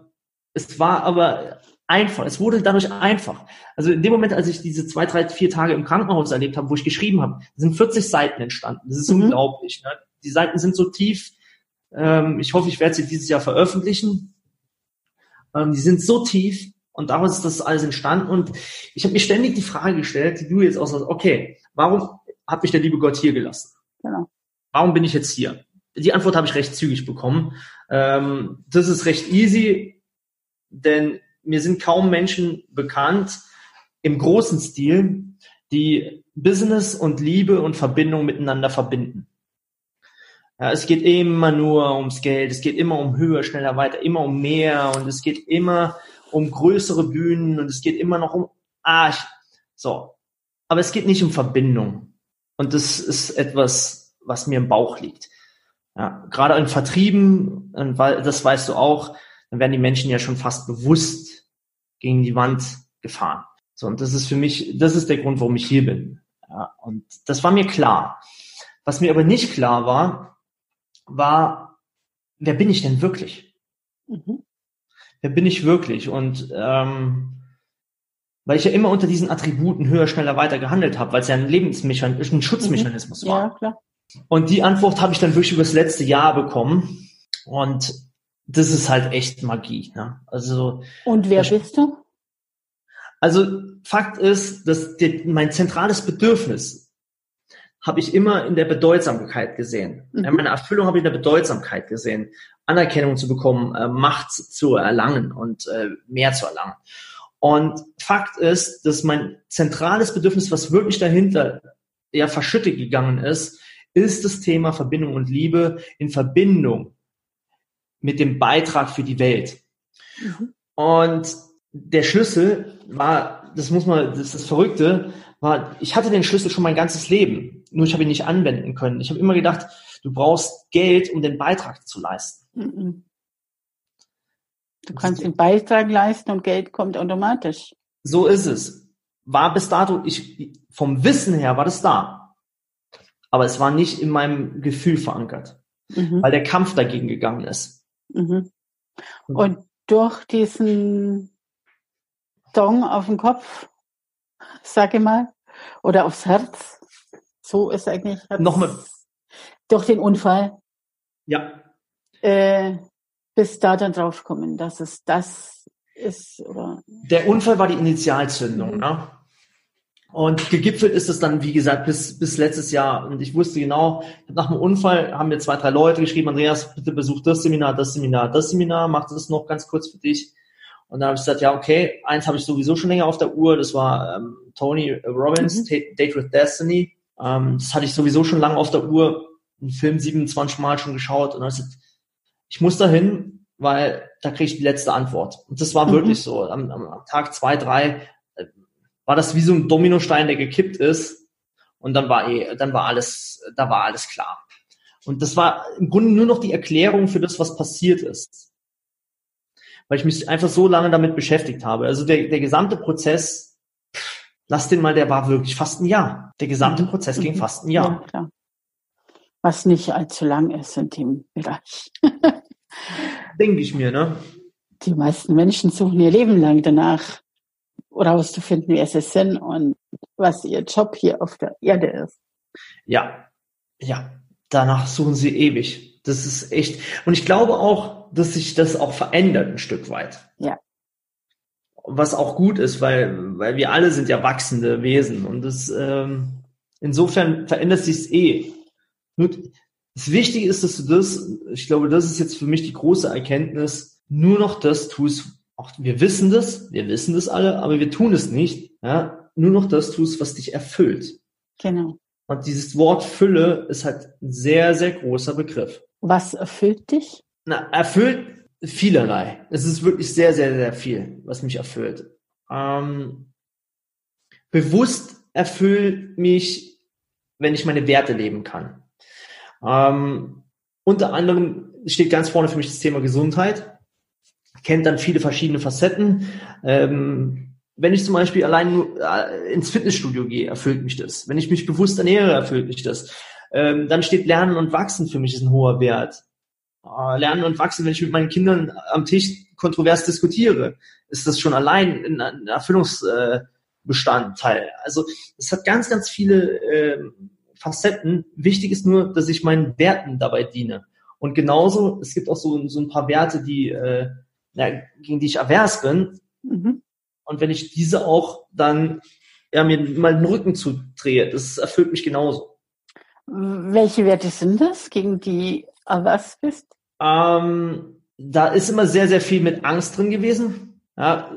es war aber einfach. Es wurde dadurch einfach. Also in dem Moment, als ich diese zwei, drei, vier Tage im Krankenhaus erlebt habe, wo ich geschrieben habe, sind 40 Seiten entstanden. Das ist mhm. unglaublich. Ne? Die Seiten sind so tief. Ähm, ich hoffe, ich werde sie dieses Jahr veröffentlichen. Ähm, die sind so tief und daraus ist das alles entstanden. Und ich habe mir ständig die Frage gestellt, die du jetzt auch sagst, okay, warum hat mich der liebe Gott hier gelassen? Genau. Warum bin ich jetzt hier? Die Antwort habe ich recht zügig bekommen. Ähm, das ist recht easy, denn mir sind kaum Menschen bekannt im großen Stil, die Business und Liebe und Verbindung miteinander verbinden. Ja, es geht immer nur ums Geld, es geht immer um höher, schneller, weiter, immer um mehr und es geht immer um größere Bühnen und es geht immer noch um Arsch. So. Aber es geht nicht um Verbindung. Und das ist etwas, was mir im Bauch liegt. Ja, gerade in Vertrieben, das weißt du auch, dann werden die Menschen ja schon fast bewusst gegen die Wand gefahren. So, und das ist für mich, das ist der Grund, warum ich hier bin. Ja, und das war mir klar. Was mir aber nicht klar war, war, wer bin ich denn wirklich? Mhm. Wer bin ich wirklich? Und ähm, weil ich ja immer unter diesen Attributen höher, schneller, weiter gehandelt habe, weil es ja ein Lebensmechanismus, ein Schutzmechanismus mhm. war. Ja, klar. Und die Antwort habe ich dann wirklich über das letzte Jahr bekommen. Und das ist halt echt Magie. Ne? Also Und wer bist du? Also Fakt ist, dass die, mein zentrales Bedürfnis habe ich immer in der Bedeutsamkeit gesehen. Mhm. Meine Erfüllung habe ich in der Bedeutsamkeit gesehen. Anerkennung zu bekommen, äh, Macht zu erlangen und äh, mehr zu erlangen. Und Fakt ist, dass mein zentrales Bedürfnis, was wirklich dahinter ja verschüttet gegangen ist, ist das Thema Verbindung und Liebe in Verbindung mit dem Beitrag für die Welt. Mhm. Und der Schlüssel war, das muss man, das ist das Verrückte, war, ich hatte den Schlüssel schon mein ganzes Leben, nur ich habe ihn nicht anwenden können. Ich habe immer gedacht, du brauchst Geld, um den Beitrag zu leisten. Mhm. Du kannst den Beitrag leisten und Geld kommt automatisch. So ist es. War bis dato, ich, vom Wissen her war das da. Aber es war nicht in meinem Gefühl verankert, mhm. weil der Kampf dagegen gegangen ist. Mhm. Und durch diesen Dong auf den Kopf, sage ich mal, oder aufs Herz, so ist eigentlich. Nochmal. Durch den Unfall. Ja. Äh, bis da dann draufkommen, dass es das ist, oder? Der Unfall war die Initialzündung, mhm. ne? Und gegipfelt ist es dann, wie gesagt, bis, bis letztes Jahr. Und ich wusste genau, nach dem Unfall haben mir zwei, drei Leute geschrieben, Andreas, bitte besuch das Seminar, das Seminar, das Seminar, mach das noch ganz kurz für dich. Und dann habe ich gesagt, ja, okay, eins habe ich sowieso schon länger auf der Uhr, das war ähm, Tony Robbins, mhm. Date with Destiny. Ähm, das hatte ich sowieso schon lange auf der Uhr, einen Film 27 Mal schon geschaut. Und dann habe ich gesagt, ich muss dahin, weil da kriege ich die letzte Antwort. Und das war mhm. wirklich so. Am, am, Tag zwei, drei war das wie so ein Dominostein, der gekippt ist. Und dann war eh, dann war alles, da war alles klar. Und das war im Grunde nur noch die Erklärung für das, was passiert ist. Weil ich mich einfach so lange damit beschäftigt habe. Also der, der gesamte Prozess, lass den mal, der war wirklich fast ein Jahr. Der gesamte mhm. Prozess ging mhm. fast ein Jahr. Ja, was nicht allzu lang ist in dem Bereich. Denke ich mir, ne? Die meisten Menschen suchen ihr Leben lang danach, herauszufinden, wer sie sind und was ihr Job hier auf der Erde ist. Ja, ja, danach suchen sie ewig. Das ist echt. Und ich glaube auch, dass sich das auch verändert ein Stück weit. Ja. Was auch gut ist, weil, weil wir alle sind ja wachsende Wesen und das, ähm, insofern verändert sich es eh. Nur das Wichtige ist, dass du das, ich glaube, das ist jetzt für mich die große Erkenntnis, nur noch das tust, auch wir wissen das, wir wissen das alle, aber wir tun es nicht, ja, nur noch das tust, was dich erfüllt. Genau. Und dieses Wort Fülle ist halt ein sehr, sehr großer Begriff. Was erfüllt dich? Na, erfüllt vielerlei. Es ist wirklich sehr, sehr, sehr viel, was mich erfüllt. Ähm, bewusst erfüllt mich, wenn ich meine Werte leben kann. Ähm, unter anderem steht ganz vorne für mich das Thema Gesundheit. Kennt dann viele verschiedene Facetten. Ähm, wenn ich zum Beispiel allein äh, ins Fitnessstudio gehe, erfüllt mich das. Wenn ich mich bewusst ernähre, erfüllt mich das. Ähm, dann steht Lernen und Wachsen für mich ist ein hoher Wert. Äh, Lernen und Wachsen, wenn ich mit meinen Kindern am Tisch kontrovers diskutiere, ist das schon allein ein Erfüllungsbestandteil. also es hat ganz, ganz viele äh, Facetten. Wichtig ist nur, dass ich meinen Werten dabei diene. Und genauso, es gibt auch so, so ein paar Werte, die, äh, ja, gegen die ich avers bin. Mhm. Und wenn ich diese auch dann ja, mir mal den Rücken zudrehe, das erfüllt mich genauso. Welche Werte sind das, gegen die avers bist? Ähm, da ist immer sehr, sehr viel mit Angst drin gewesen. Ja,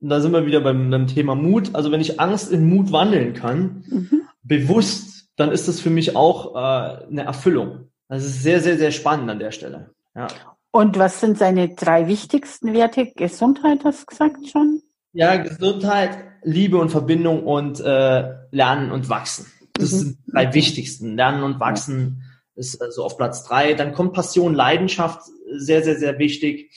da sind wir wieder beim, beim Thema Mut. Also wenn ich Angst in Mut wandeln kann, mhm. bewusst dann ist das für mich auch äh, eine Erfüllung. Das ist sehr, sehr, sehr spannend an der Stelle. Ja. Und was sind seine drei wichtigsten Werte? Gesundheit, hast du gesagt schon? Ja, Gesundheit, Liebe und Verbindung und äh, Lernen und Wachsen. Das mhm. sind drei wichtigsten. Lernen und Wachsen ist also auf Platz drei. Dann kommt Passion, Leidenschaft, sehr, sehr, sehr wichtig.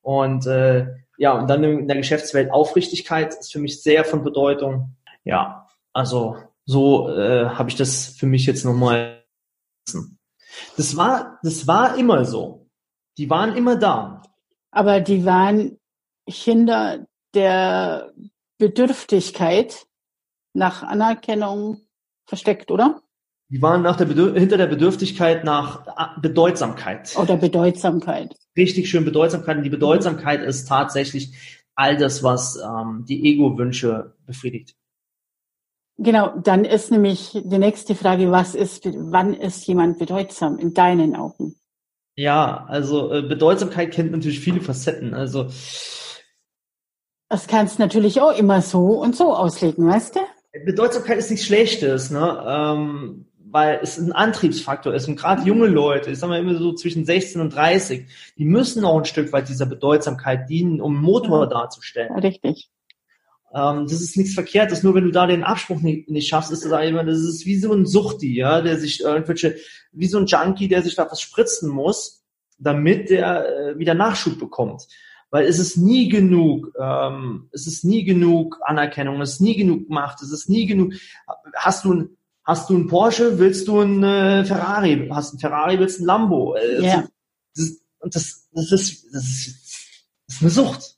Und äh, ja, und dann in der Geschäftswelt Aufrichtigkeit ist für mich sehr von Bedeutung. Ja, also so äh, habe ich das für mich jetzt nochmal. Das war, das war immer so. Die waren immer da. Aber die waren Kinder der Bedürftigkeit nach Anerkennung versteckt, oder? Die waren nach der hinter der Bedürftigkeit nach ah, Bedeutsamkeit. Oder Bedeutsamkeit. Richtig schön Bedeutsamkeit. Und die Bedeutsamkeit ist tatsächlich all das, was ähm, die Ego-Wünsche befriedigt. Genau, dann ist nämlich die nächste Frage, was ist, wann ist jemand bedeutsam in deinen Augen? Ja, also äh, Bedeutsamkeit kennt natürlich viele Facetten. Also das kannst du natürlich auch immer so und so auslegen, weißt du? Bedeutsamkeit ist nichts Schlechtes, ne? Ähm, weil es ein Antriebsfaktor ist. Und gerade junge Leute, ich sag mal immer so zwischen 16 und 30, die müssen auch ein Stück weit dieser Bedeutsamkeit dienen, um Motor ja. darzustellen. Richtig. Ähm, das ist nichts Verkehrtes, nur wenn du da den Abspruch nicht, nicht schaffst, ist das immer, das ist wie so ein Suchti, ja, der sich irgendwelche, wie so ein Junkie, der sich da was spritzen muss, damit der äh, wieder Nachschub bekommt. Weil es ist nie genug, ähm, es ist nie genug Anerkennung, es ist nie genug Macht, es ist nie genug. Hast du ein, hast du ein Porsche, willst du ein äh, Ferrari, hast ein Ferrari, willst ein Lambo. Äh, ja. Das, das, das, ist, das, ist, das ist eine Sucht.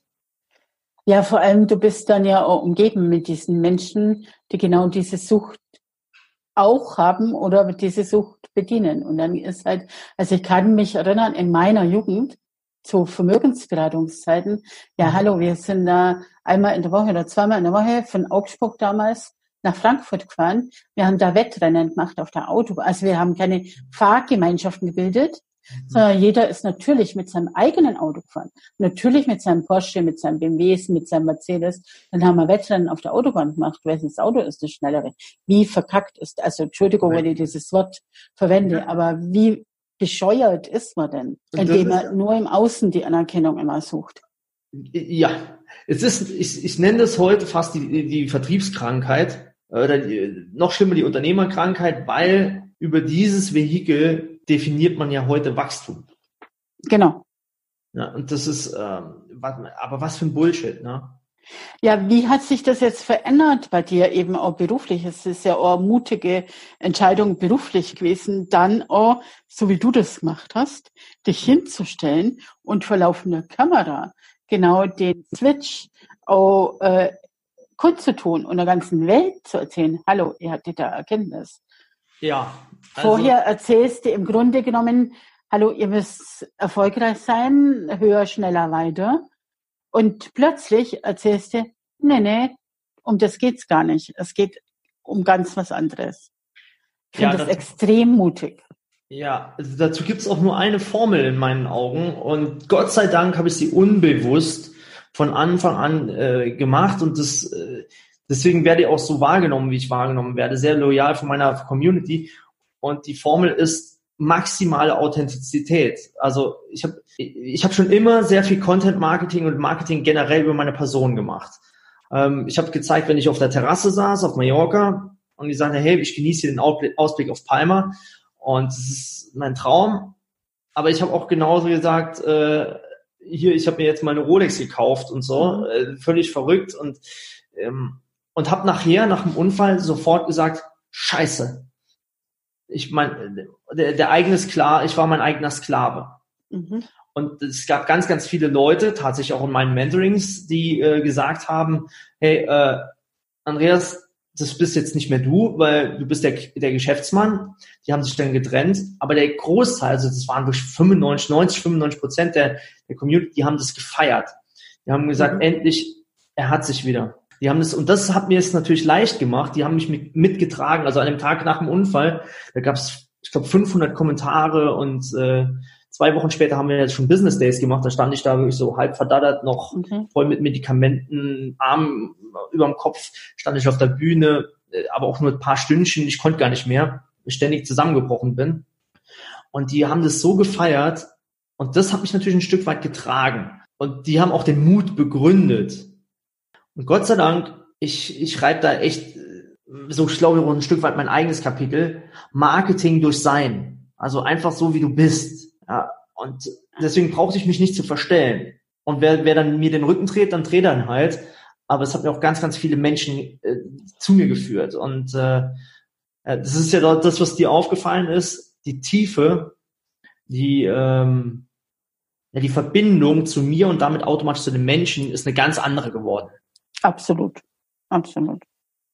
Ja, vor allem, du bist dann ja auch umgeben mit diesen Menschen, die genau diese Sucht auch haben oder diese Sucht bedienen. Und dann ist halt, also ich kann mich erinnern, in meiner Jugend, zu Vermögensberatungszeiten, ja, mhm. hallo, wir sind da einmal in der Woche oder zweimal in der Woche von Augsburg damals nach Frankfurt gefahren. Wir haben da Wettrennen gemacht auf der Autobahn. Also wir haben keine Fahrgemeinschaften gebildet. Sondern jeder ist natürlich mit seinem eigenen Auto gefahren. Natürlich mit seinem Porsche, mit seinem BMWs, mit seinem Mercedes. Dann haben wir Wettrennen auf der Autobahn gemacht. Welches Auto ist das schnellere? Wie verkackt ist, also Entschuldigung, wenn ich dieses Wort verwende, aber wie bescheuert ist man denn, indem man nur im Außen die Anerkennung immer sucht? Ja, es ist, ich, ich nenne das heute fast die, die, die Vertriebskrankheit oder die, noch schlimmer die Unternehmerkrankheit, weil über dieses Vehikel definiert man ja heute Wachstum. Genau. Ja, und das ist, ähm, aber was für ein Bullshit, ne? Ja, wie hat sich das jetzt verändert bei dir eben auch beruflich? Es ist ja auch eine mutige Entscheidung beruflich gewesen, dann auch, so wie du das gemacht hast, dich hinzustellen und vor laufender Kamera genau den Switch auch äh, kundzutun und der ganzen Welt zu erzählen, hallo, ihr hattet da Erkenntnis. Ja. Also Vorher erzählst du im Grunde genommen, hallo, ihr müsst erfolgreich sein, höher, schneller, weiter. Und plötzlich erzählst du, nee, nee, um das geht's gar nicht. Es geht um ganz was anderes. Ich finde ja, das, das extrem mutig. Ja, also dazu gibt's auch nur eine Formel in meinen Augen und Gott sei Dank habe ich sie unbewusst von Anfang an äh, gemacht und das äh, Deswegen werde ich auch so wahrgenommen, wie ich wahrgenommen werde, sehr loyal von meiner Community. Und die Formel ist maximale Authentizität. Also ich habe ich hab schon immer sehr viel Content Marketing und Marketing generell über meine Person gemacht. Ähm, ich habe gezeigt, wenn ich auf der Terrasse saß, auf Mallorca, und ich sagte, hey, ich genieße den Ausblick auf Palma und das ist mein Traum. Aber ich habe auch genauso gesagt, äh, hier, ich habe mir jetzt meine Rolex gekauft und so, äh, völlig verrückt und ähm, und habe nachher nach dem Unfall sofort gesagt, scheiße. Ich mein, der, der eigene Sklar, ich war mein eigener Sklave. Mhm. Und es gab ganz, ganz viele Leute, tatsächlich auch in meinen Mentorings, die äh, gesagt haben, hey, äh, Andreas, das bist jetzt nicht mehr du, weil du bist der, der Geschäftsmann. Die haben sich dann getrennt. Aber der Großteil, also das waren wirklich 95, 90, 95 Prozent der, der Community, die haben das gefeiert. Die haben gesagt, mhm. endlich, er hat sich wieder. Die haben das, und das hat mir es natürlich leicht gemacht. Die haben mich mit, mitgetragen. Also an dem Tag nach dem Unfall, da gab es, ich glaube, 500 Kommentare und äh, zwei Wochen später haben wir jetzt schon Business Days gemacht. Da stand ich da wirklich so halb verdattert, noch okay. voll mit Medikamenten, Arm über dem Kopf, stand ich auf der Bühne, äh, aber auch nur ein paar Stündchen. Ich konnte gar nicht mehr, ständig zusammengebrochen bin. Und die haben das so gefeiert. Und das hat mich natürlich ein Stück weit getragen. Und die haben auch den Mut begründet. Und Gott sei Dank, ich, ich schreibe da echt, so ich glaube, ein Stück weit mein eigenes Kapitel, Marketing durch Sein. Also einfach so, wie du bist. Ja, und deswegen brauchte ich mich nicht zu verstellen. Und wer, wer dann mir den Rücken dreht, dann dreht dann halt. Aber es hat mir auch ganz, ganz viele Menschen äh, zu mir geführt. Und äh, äh das ist ja das, was dir aufgefallen ist, die Tiefe, die, ähm, ja, die Verbindung zu mir und damit automatisch zu den Menschen ist eine ganz andere geworden. Absolut. Absolut.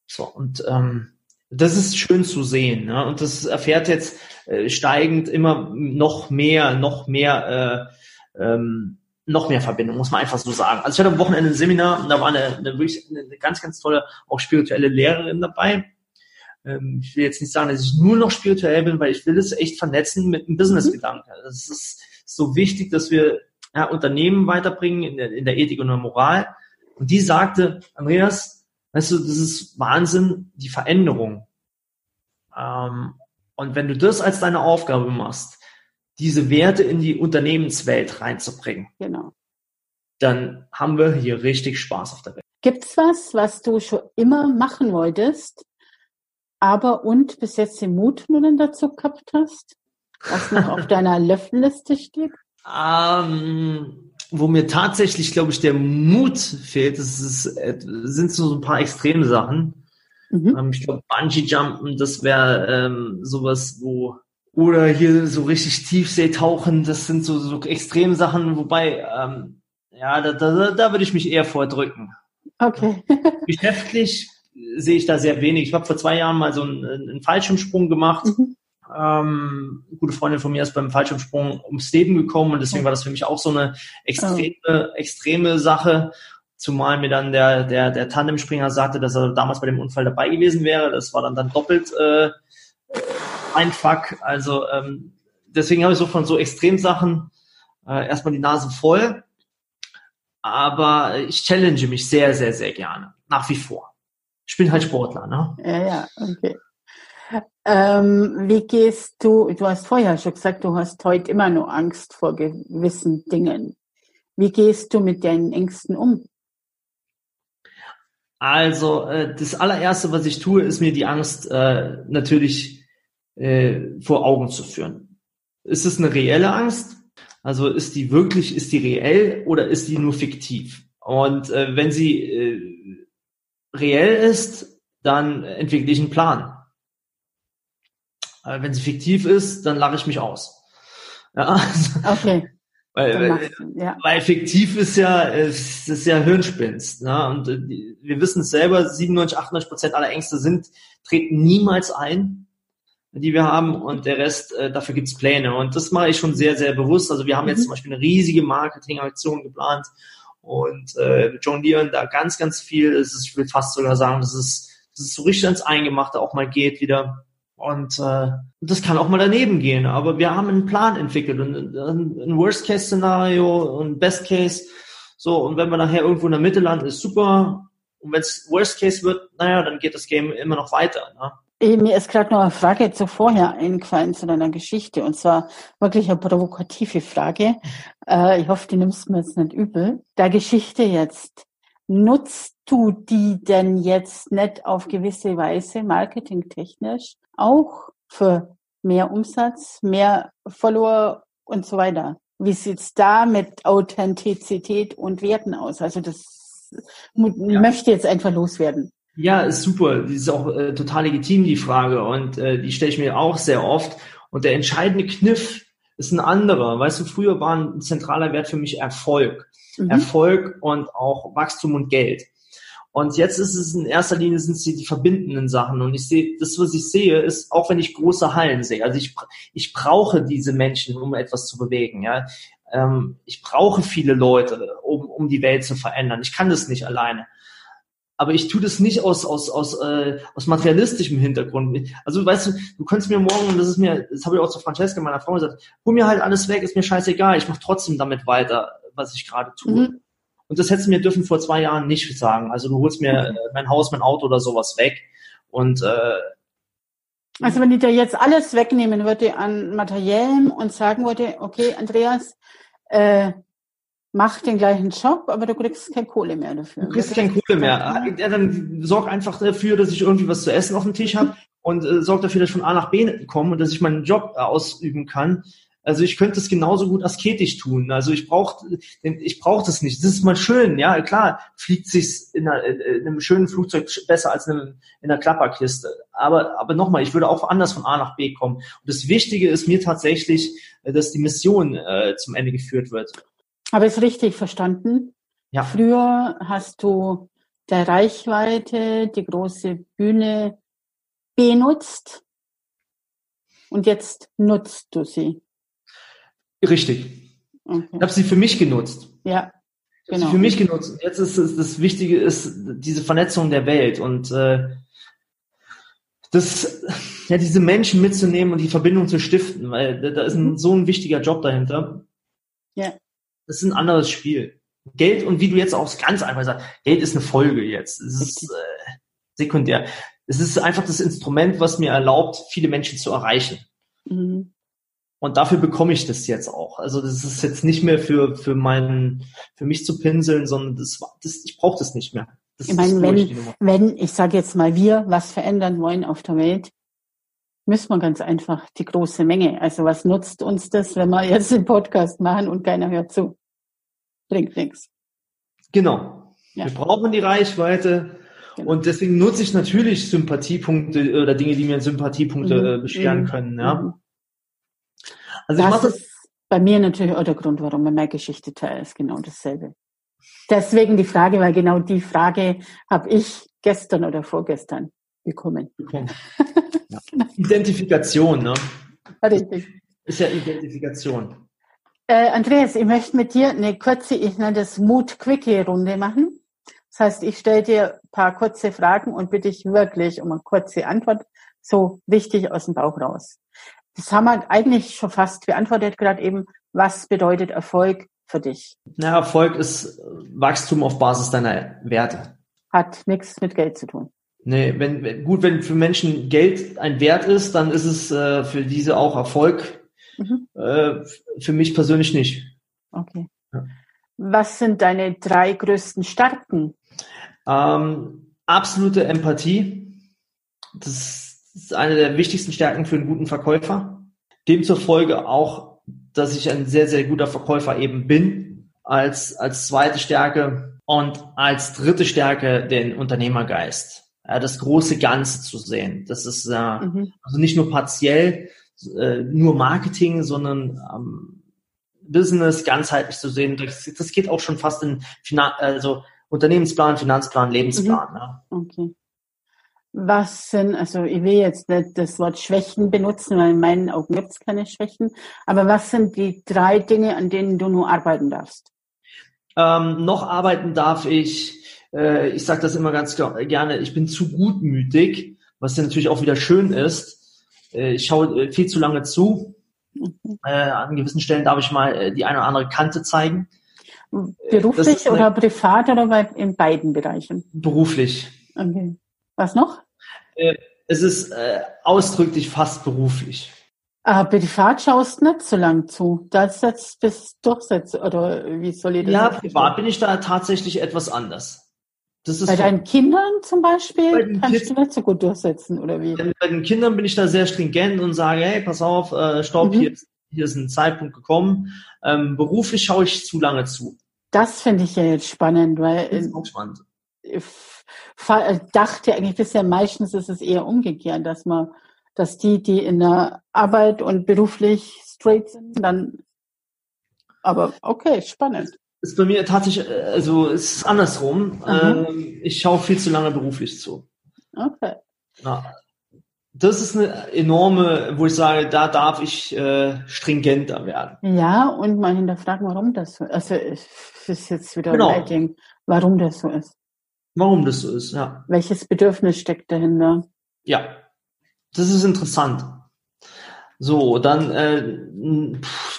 So, und ähm, das ist schön zu sehen. Ne? Und das erfährt jetzt äh, steigend immer noch mehr, noch mehr, äh, ähm, noch mehr Verbindung, muss man einfach so sagen. Also ich hatte am Wochenende ein Seminar und da war eine, eine wirklich eine ganz, ganz tolle, auch spirituelle Lehrerin dabei. Ähm, ich will jetzt nicht sagen, dass ich nur noch spirituell bin, weil ich will es echt vernetzen mit einem Business-Gedanken. Mhm. Das ist so wichtig, dass wir ja, Unternehmen weiterbringen in der, in der Ethik und der Moral. Und die sagte, Andreas, weißt du, das ist Wahnsinn, die Veränderung. Ähm, und wenn du das als deine Aufgabe machst, diese Werte in die Unternehmenswelt reinzubringen, genau. dann haben wir hier richtig Spaß auf der Welt. Gibt's was, was du schon immer machen wolltest, aber und bis jetzt den Mut nur dann dazu gehabt hast? Was noch auf deiner Löffelliste steht? Ähm, wo mir tatsächlich, glaube ich, der Mut fehlt, das ist, äh, sind so ein paar extreme Sachen. Mhm. Ähm, ich glaube, Bungee-Jumpen, das wäre ähm, sowas, wo oder hier so richtig Tiefsee tauchen, das sind so, so extreme Sachen, wobei, ähm, ja, da, da, da würde ich mich eher vordrücken. Okay. Geschäftlich sehe ich da sehr wenig. Ich habe vor zwei Jahren mal so einen, einen Fallschirmsprung gemacht. Mhm. Ähm, eine gute Freundin von mir ist beim Fallschirmsprung ums Leben gekommen und deswegen war das für mich auch so eine extreme, oh. extreme Sache. Zumal mir dann der, der, der Tandemspringer sagte, dass er damals bei dem Unfall dabei gewesen wäre. Das war dann, dann doppelt äh, ein Fuck. Also ähm, deswegen habe ich so von so Extremsachen äh, erstmal die Nase voll. Aber ich challenge mich sehr, sehr, sehr gerne. Nach wie vor. Ich bin halt Sportler, ne? Ja, ja, okay. Ähm, wie gehst du, du hast vorher schon gesagt, du hast heute immer nur Angst vor gewissen Dingen. Wie gehst du mit deinen Ängsten um? Also äh, das allererste, was ich tue, ist mir die Angst äh, natürlich äh, vor Augen zu führen. Ist es eine reelle Angst? Also ist die wirklich, ist die reell oder ist die nur fiktiv? Und wenn sie reell ist, dann entwickle ich einen Plan. Äh, wenn sie fiktiv ist, dann lache ich mich aus. Ja. Okay. Weil, weil, ja. weil fiktiv ist ja, ist, ist ja Hirnspinst. Ne? Und äh, wir wissen es selber, 97, 98 Prozent aller Ängste sind, treten niemals ein, die wir haben. Und der Rest, äh, dafür gibt's Pläne. Und das mache ich schon sehr, sehr bewusst. Also wir haben mhm. jetzt zum Beispiel eine riesige Marketingaktion geplant und äh, jonglieren da ganz, ganz viel. Es ist, ich will fast sogar sagen, dass es, dass es so richtig ans Eingemachte auch mal geht wieder. Und äh, das kann auch mal daneben gehen, aber wir haben einen Plan entwickelt und ein Worst-Case-Szenario und Best-Case. So, und wenn wir nachher irgendwo in der Mitte landen, ist super. Und wenn es Worst-Case wird, naja, dann geht das Game immer noch weiter. Ne? Mir ist gerade noch eine Frage zu vorher eingefallen zu deiner Geschichte und zwar wirklich eine provokative Frage. Äh, ich hoffe, die nimmst du mir jetzt nicht übel. Der Geschichte jetzt. Nutzt du die denn jetzt nicht auf gewisse Weise marketingtechnisch auch für mehr Umsatz, mehr Follower und so weiter. Wie sieht's da mit Authentizität und Werten aus? Also das ja. möchte jetzt einfach loswerden. Ja, ist super. Die ist auch äh, total legitim, die Frage. Und äh, die stelle ich mir auch sehr oft. Und der entscheidende Kniff ist ein anderer. Weißt du, früher war ein zentraler Wert für mich Erfolg. Mhm. Erfolg und auch Wachstum und Geld. Und jetzt ist es in erster Linie sind sie die verbindenden Sachen. Und ich sehe, das, was ich sehe, ist, auch wenn ich große Hallen sehe, also ich, ich brauche diese Menschen, um etwas zu bewegen, ja. Ähm, ich brauche viele Leute, um, um die Welt zu verändern. Ich kann das nicht alleine. Aber ich tue das nicht aus, aus, aus, äh, aus materialistischem Hintergrund. Also weißt du, du könntest mir morgen, und das ist mir, das habe ich auch zu Francesca, meiner Frau gesagt, hol mir halt alles weg, ist mir scheißegal, ich mache trotzdem damit weiter, was ich gerade tue. Mhm. Und das hättest du mir dürfen vor zwei Jahren nicht sagen. Also du holst mir äh, mein Haus, mein Auto oder sowas weg. Und äh, also wenn die dir jetzt alles wegnehmen würde an Materiellen und sagen würde, okay, Andreas, äh, mach den gleichen Job, aber du kriegst keine Kohle mehr dafür. Du kriegst keine Kohle mehr. Ja, dann sorg einfach dafür, dass ich irgendwie was zu essen auf dem Tisch habe und äh, sorg dafür, dass ich von A nach B komme und dass ich meinen Job ausüben kann. Also ich könnte es genauso gut asketisch tun. Also ich brauche ich brauch das nicht. Das ist mal schön, ja klar, fliegt sich in, einer, in einem schönen Flugzeug besser als in, einem, in einer Klapperkiste. Aber, aber nochmal, ich würde auch anders von A nach B kommen. Und das Wichtige ist mir tatsächlich, dass die Mission äh, zum Ende geführt wird. Habe ich es richtig verstanden? Ja. Früher hast du der Reichweite, die große Bühne benutzt und jetzt nutzt du sie. Richtig. Okay. Ich habe sie für mich genutzt. Ja. Genau. für mich genutzt. Jetzt ist es das Wichtige ist diese Vernetzung der Welt und äh, das, ja, diese Menschen mitzunehmen und die Verbindung zu stiften, weil da ist ein, mhm. so ein wichtiger Job dahinter. Ja. Das ist ein anderes Spiel. Geld und wie du jetzt auch ganz einfach sagst, Geld ist eine Folge jetzt. Es ist äh, sekundär. Es ist einfach das Instrument, was mir erlaubt, viele Menschen zu erreichen. Mhm. Und dafür bekomme ich das jetzt auch. Also das ist jetzt nicht mehr für für meinen für mich zu pinseln, sondern das, das ich brauche das nicht mehr. Das ich meine, wenn, wenn ich sage jetzt mal wir was verändern wollen auf der Welt, müssen wir ganz einfach die große Menge. Also was nutzt uns das, wenn wir jetzt den Podcast machen und keiner hört zu? Bringt nichts. Genau. Ja. Wir brauchen die Reichweite. Genau. Und deswegen nutze ich natürlich Sympathiepunkte oder Dinge, die mir Sympathiepunkte mhm. Äh, bescheren mhm. können. Ja. Mhm. Also das mache ist bei mir natürlich auch der Grund, warum man meine Geschichte teilt, ist genau dasselbe. Deswegen die Frage, weil genau die Frage habe ich gestern oder vorgestern bekommen. bekommen. Ja. Identifikation, ne? Richtig. Ist ja Identifikation. Äh, Andreas, ich möchte mit dir eine kurze, ich nenne das Mut-Quickie-Runde machen. Das heißt, ich stelle dir ein paar kurze Fragen und bitte dich wirklich um eine kurze Antwort, so richtig aus dem Bauch raus. Das haben wir eigentlich schon fast beantwortet, gerade eben, was bedeutet Erfolg für dich? Na, Erfolg ist Wachstum auf Basis deiner Werte. Hat nichts mit Geld zu tun. Nee, wenn, gut, wenn für Menschen Geld ein Wert ist, dann ist es äh, für diese auch Erfolg. Mhm. Äh, für mich persönlich nicht. Okay. Ja. Was sind deine drei größten Stärken? Ähm, absolute Empathie. Das ist eine der wichtigsten Stärken für einen guten Verkäufer. Demzufolge auch, dass ich ein sehr, sehr guter Verkäufer eben bin, als, als zweite Stärke und als dritte Stärke den Unternehmergeist. Ja, das große Ganze zu sehen. Das ist äh, mhm. also nicht nur partiell, äh, nur Marketing, sondern ähm, Business ganzheitlich zu sehen. Das, das geht auch schon fast in Finan also Unternehmensplan, Finanzplan, Lebensplan. Mhm. Ja. Okay. Was sind, also ich will jetzt nicht das Wort Schwächen benutzen, weil in meinen Augen gibt es keine Schwächen, aber was sind die drei Dinge, an denen du nur arbeiten darfst? Ähm, noch arbeiten darf ich, äh, ich sage das immer ganz gerne, ich bin zu gutmütig, was ja natürlich auch wieder schön ist. Äh, ich schaue äh, viel zu lange zu. Mhm. Äh, an gewissen Stellen darf ich mal äh, die eine oder andere Kante zeigen. Beruflich oder privat oder bei, in beiden Bereichen? Beruflich. Okay. Was noch? Äh, es ist äh, ausdrücklich fast beruflich. Aber privat schaust nicht so lang zu. Das jetzt bis durchsetzt oder wie soll ich das? Ja, privat bin ich da tatsächlich etwas anders. Das ist bei deinen Kindern zum Beispiel kannst Kind du nicht so gut durchsetzen oder wie? Bei den Kindern bin ich da sehr stringent und sage, hey, pass auf, äh, stopp, mhm. hier, ist, hier ist ein Zeitpunkt gekommen. Ähm, beruflich schaue ich zu lange zu. Das finde ich ja jetzt spannend, weil das ist auch spannend. Ich dachte eigentlich bisher meistens ist es eher umgekehrt, dass man, dass die, die in der Arbeit und beruflich straight sind, dann aber okay, spannend. Ist bei mir tatsächlich, also es ist andersrum. Mhm. Ähm, ich schaue viel zu lange beruflich zu. Okay. Ja. Das ist eine enorme, wo ich sage, da darf ich äh, stringenter werden. Ja, und mal hinterfragen, warum das so ist. Also es ist jetzt wieder genau. ein Ding, warum das so ist. Warum das so ist, ja. Welches Bedürfnis steckt dahinter? Ja, das ist interessant. So, dann äh,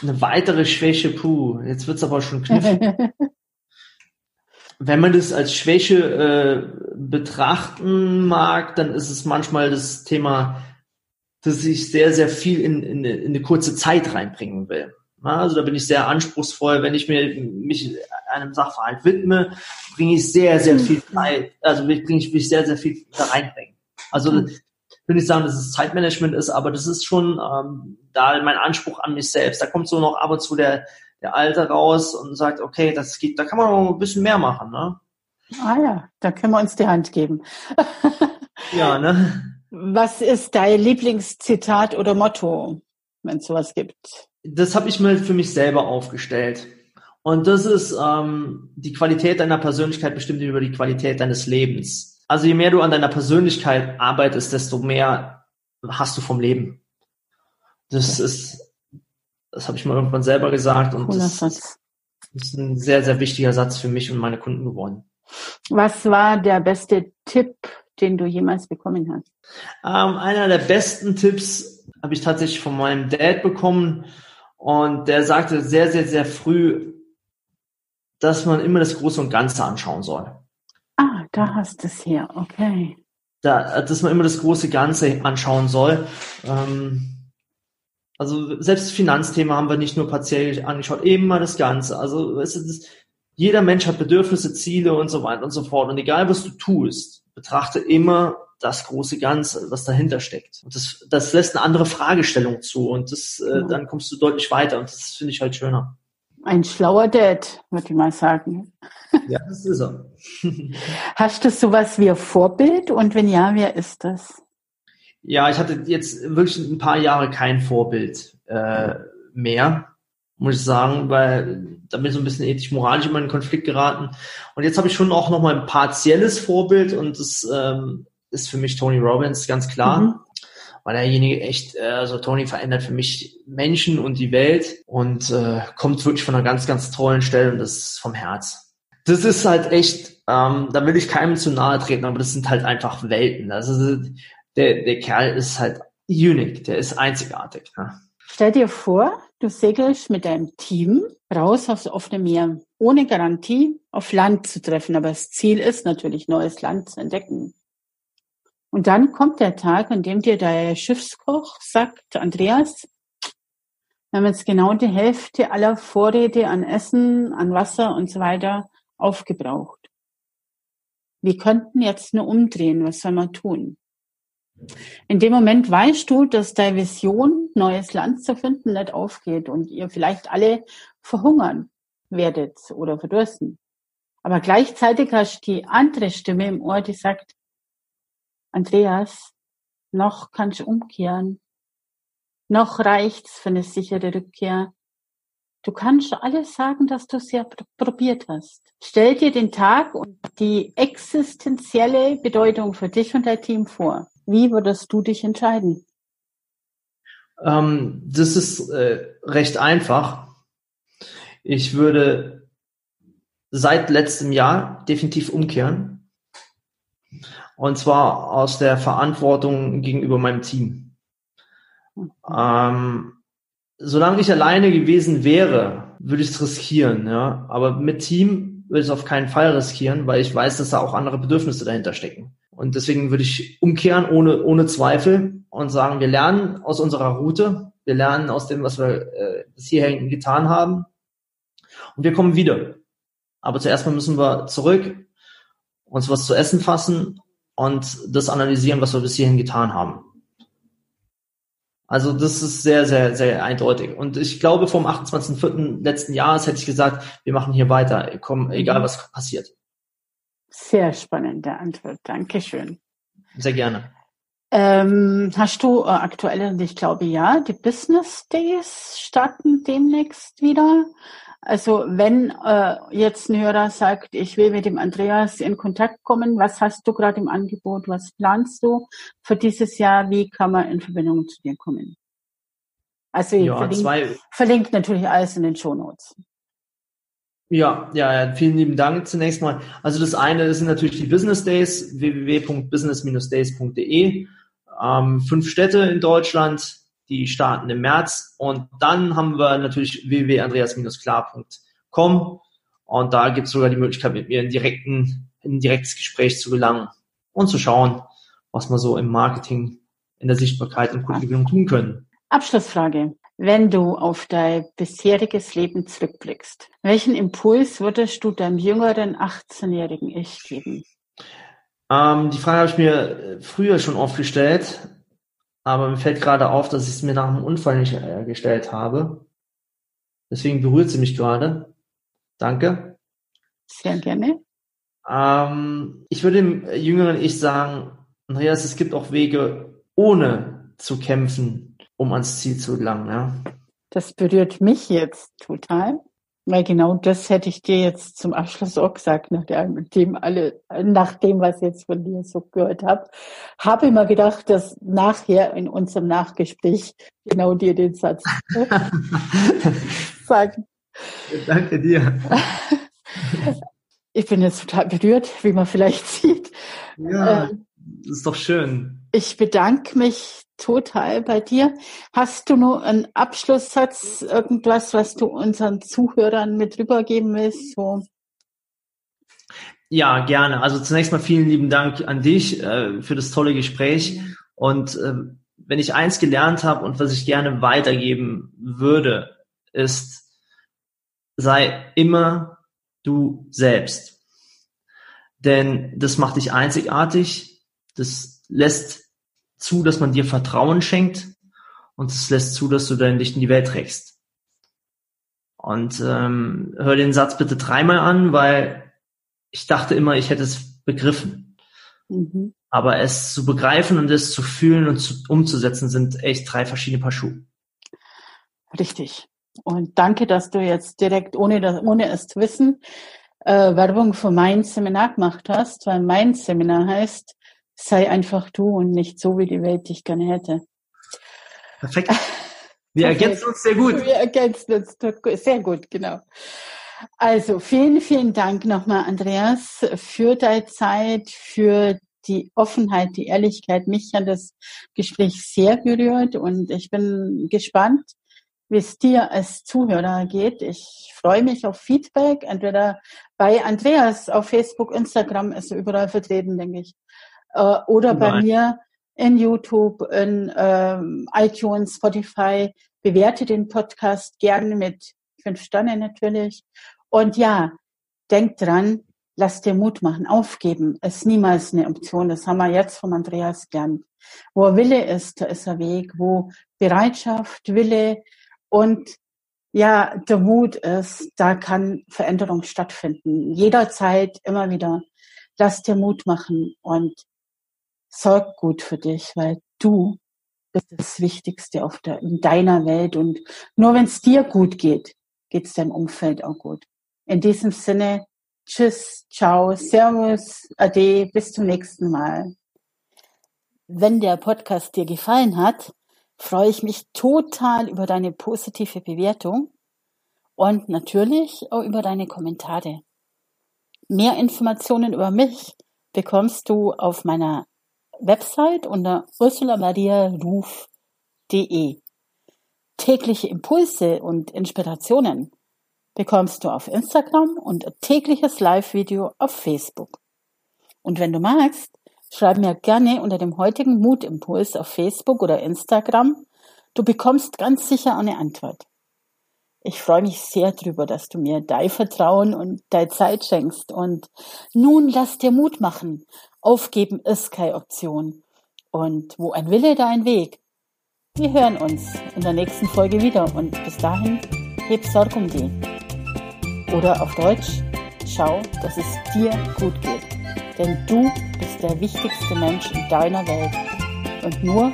eine weitere Schwäche, puh, jetzt wird's aber schon knifflig. Wenn man das als Schwäche äh, betrachten mag, dann ist es manchmal das Thema, dass ich sehr, sehr viel in, in, in eine kurze Zeit reinbringen will. Also da bin ich sehr anspruchsvoll. Wenn ich mir mich einem Sachverhalt widme, bringe ich sehr, sehr viel mhm. Zeit, also bringe ich mich sehr, sehr viel da reinbringen. Also mhm. will nicht sagen, dass es Zeitmanagement ist, aber das ist schon ähm, da mein Anspruch an mich selbst. Da kommt so noch ab und zu der, der Alte raus und sagt, okay, das geht, da kann man noch ein bisschen mehr machen, ne? Ah ja, da können wir uns die Hand geben. ja, ne? Was ist dein Lieblingszitat oder Motto, wenn es sowas gibt? Das habe ich mir für mich selber aufgestellt. Und das ist ähm, die Qualität deiner Persönlichkeit bestimmt über die Qualität deines Lebens. Also je mehr du an deiner Persönlichkeit arbeitest, desto mehr hast du vom Leben. Das ist, das habe ich mal irgendwann selber gesagt und das, das ist ein sehr, sehr wichtiger Satz für mich und meine Kunden geworden. Was war der beste Tipp, den du jemals bekommen hast? Ähm, einer der besten Tipps habe ich tatsächlich von meinem Dad bekommen und der sagte sehr, sehr, sehr früh, dass man immer das Große und Ganze anschauen soll. Ah, da hast du es hier, okay. Da, dass man immer das große Ganze anschauen soll. Ähm, also selbst das Finanzthema haben wir nicht nur partiell angeschaut, eben mal das Ganze. Also es ist, jeder Mensch hat Bedürfnisse, Ziele und so weiter und so fort. Und egal was du tust, betrachte immer das große Ganze, was dahinter steckt. Und das, das lässt eine andere Fragestellung zu und das, äh, dann kommst du deutlich weiter und das finde ich halt schöner. Ein schlauer Dad, würde ich mal sagen. Ja, das ist er. Hast du sowas wie ein Vorbild und wenn ja, wer ist das? Ja, ich hatte jetzt wirklich ein paar Jahre kein Vorbild äh, mehr, muss ich sagen, weil da bin ich so ein bisschen ethisch-moralisch immer in Konflikt geraten. Und jetzt habe ich schon auch nochmal ein partielles Vorbild und das ähm, ist für mich Tony Robbins, ganz klar. Mhm. Weil derjenige echt, äh, also Tony verändert für mich Menschen und die Welt und äh, kommt wirklich von einer ganz, ganz tollen Stelle und das ist vom Herz. Das ist halt echt, ähm, da will ich keinem zu nahe treten, aber das sind halt einfach Welten. Also der, der Kerl ist halt unique, der ist einzigartig. Ne? Stell dir vor, du segelst mit deinem Team raus aufs offene Meer, ohne Garantie auf Land zu treffen. Aber das Ziel ist natürlich, neues Land zu entdecken. Und dann kommt der Tag, an dem dir der Schiffskoch sagt, Andreas, wir haben jetzt genau die Hälfte aller Vorräte an Essen, an Wasser und so weiter aufgebraucht. Wir könnten jetzt nur umdrehen. Was soll man tun? In dem Moment weißt du, dass deine Vision, neues Land zu finden, nicht aufgeht und ihr vielleicht alle verhungern werdet oder verdursten. Aber gleichzeitig hast du die andere Stimme im Ohr, die sagt, Andreas, noch kannst du umkehren. Noch reicht's für eine sichere Rückkehr. Du kannst alles sagen, dass du es ja probiert hast. Stell dir den Tag und die existenzielle Bedeutung für dich und dein Team vor. Wie würdest du dich entscheiden? Ähm, das ist äh, recht einfach. Ich würde seit letztem Jahr definitiv umkehren. Und zwar aus der Verantwortung gegenüber meinem Team. Ähm, solange ich alleine gewesen wäre, würde ich es riskieren, ja. Aber mit Team würde ich es auf keinen Fall riskieren, weil ich weiß, dass da auch andere Bedürfnisse dahinter stecken. Und deswegen würde ich umkehren ohne, ohne Zweifel und sagen, wir lernen aus unserer Route, wir lernen aus dem, was wir äh, bis hierhin getan haben und wir kommen wieder. Aber zuerst mal müssen wir zurück, uns was zu essen fassen und das analysieren, was wir bis hierhin getan haben. Also das ist sehr, sehr, sehr eindeutig. Und ich glaube, vom 28.04. letzten Jahres hätte ich gesagt, wir machen hier weiter, komm, egal was passiert. Sehr spannende Antwort. Dankeschön. Sehr gerne. Ähm, hast du äh, aktuell, ich glaube ja, die Business Days starten demnächst wieder. Also wenn äh, jetzt ein Hörer sagt, ich will mit dem Andreas in Kontakt kommen, was hast du gerade im Angebot, was planst du für dieses Jahr, wie kann man in Verbindung zu dir kommen? Also ja, verlinke, verlinke natürlich alles in den Show Notes. Ja, ja, ja, vielen lieben Dank zunächst mal. Also das eine sind natürlich die Business Days, www.business-days.de. Ähm, fünf Städte in Deutschland, die starten im März. Und dann haben wir natürlich www.andreas-klar.com. Und da gibt es sogar die Möglichkeit, mit mir in, direkten, in ein direktes Gespräch zu gelangen und zu schauen, was wir so im Marketing, in der Sichtbarkeit und Kundengewinnung tun können. Abschlussfrage. Wenn du auf dein bisheriges Leben zurückblickst, welchen Impuls würdest du deinem jüngeren 18-jährigen Ich geben? Ähm, die Frage habe ich mir früher schon oft gestellt, aber mir fällt gerade auf, dass ich es mir nach dem Unfall nicht äh, gestellt habe. Deswegen berührt sie mich gerade. Danke. Sehr gerne. Ähm, ich würde dem jüngeren Ich sagen, Andreas, es gibt auch Wege, ohne zu kämpfen, um ans Ziel zu gelangen. Ja. Das berührt mich jetzt total. Weil genau das hätte ich dir jetzt zum Abschluss auch gesagt, nachdem alle, nach dem, was ich jetzt von dir so gehört habe, habe ich mir gedacht, dass nachher in unserem Nachgespräch genau dir den Satz sagen. Danke dir. Ich bin jetzt total berührt, wie man vielleicht sieht. Ja, ähm, ist doch schön. Ich bedanke mich total bei dir. Hast du nur einen Abschlusssatz, irgendwas, was du unseren Zuhörern mit rübergeben willst? So? Ja, gerne. Also zunächst mal vielen lieben Dank an dich äh, für das tolle Gespräch. Und äh, wenn ich eins gelernt habe und was ich gerne weitergeben würde, ist, sei immer du selbst. Denn das macht dich einzigartig. Das lässt zu, dass man dir Vertrauen schenkt und es lässt zu, dass du dein Licht in die Welt trägst. Und ähm, hör den Satz bitte dreimal an, weil ich dachte immer, ich hätte es begriffen. Mhm. Aber es zu begreifen und es zu fühlen und zu, umzusetzen, sind echt drei verschiedene Paar Schuhe. Richtig. Und danke, dass du jetzt direkt, ohne, das, ohne es zu wissen, äh, Werbung für mein Seminar gemacht hast, weil mein Seminar heißt sei einfach du und nicht so, wie die Welt dich gerne hätte. Perfekt. Wir ergänzen uns sehr gut. Wir ergänzen uns sehr gut, genau. Also vielen, vielen Dank nochmal, Andreas, für deine Zeit, für die Offenheit, die Ehrlichkeit. Mich hat das Gespräch sehr berührt und ich bin gespannt, wie es dir als Zuhörer geht. Ich freue mich auf Feedback, entweder bei Andreas auf Facebook, Instagram ist überall vertreten, denke ich äh, oder Nein. bei mir in YouTube, in ähm, iTunes, Spotify. Bewerte den Podcast gerne mit fünf Sternen natürlich. Und ja, denk dran, lass dir Mut machen. Aufgeben ist niemals eine Option. Das haben wir jetzt von Andreas gelernt. Wo Wille ist, da ist der Weg. Wo Bereitschaft, Wille und ja, der Mut ist, da kann Veränderung stattfinden. Jederzeit, immer wieder. Lass dir Mut machen und sorg gut für dich, weil du bist das Wichtigste auf der, in deiner Welt und nur wenn es dir gut geht, geht es deinem Umfeld auch gut. In diesem Sinne, tschüss, ciao, servus, ade, bis zum nächsten Mal. Wenn der Podcast dir gefallen hat, freue ich mich total über deine positive Bewertung und natürlich auch über deine Kommentare. Mehr Informationen über mich bekommst du auf meiner Website unter ursulamariaruf.de. Tägliche Impulse und Inspirationen bekommst du auf Instagram und tägliches Live-Video auf Facebook. Und wenn du magst, schreib mir gerne unter dem heutigen Mutimpuls auf Facebook oder Instagram. Du bekommst ganz sicher eine Antwort. Ich freue mich sehr drüber, dass du mir dein Vertrauen und deine Zeit schenkst. Und nun lass dir Mut machen Aufgeben ist keine Option. Und wo ein Wille, da ein Weg. Wir hören uns in der nächsten Folge wieder und bis dahin heb Sorg um die. Oder auf Deutsch, schau, dass es dir gut geht. Denn du bist der wichtigste Mensch in deiner Welt. Und nur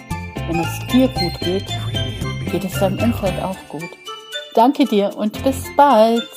wenn es dir gut geht, geht es deinem Umfeld auch gut. Danke dir und bis bald.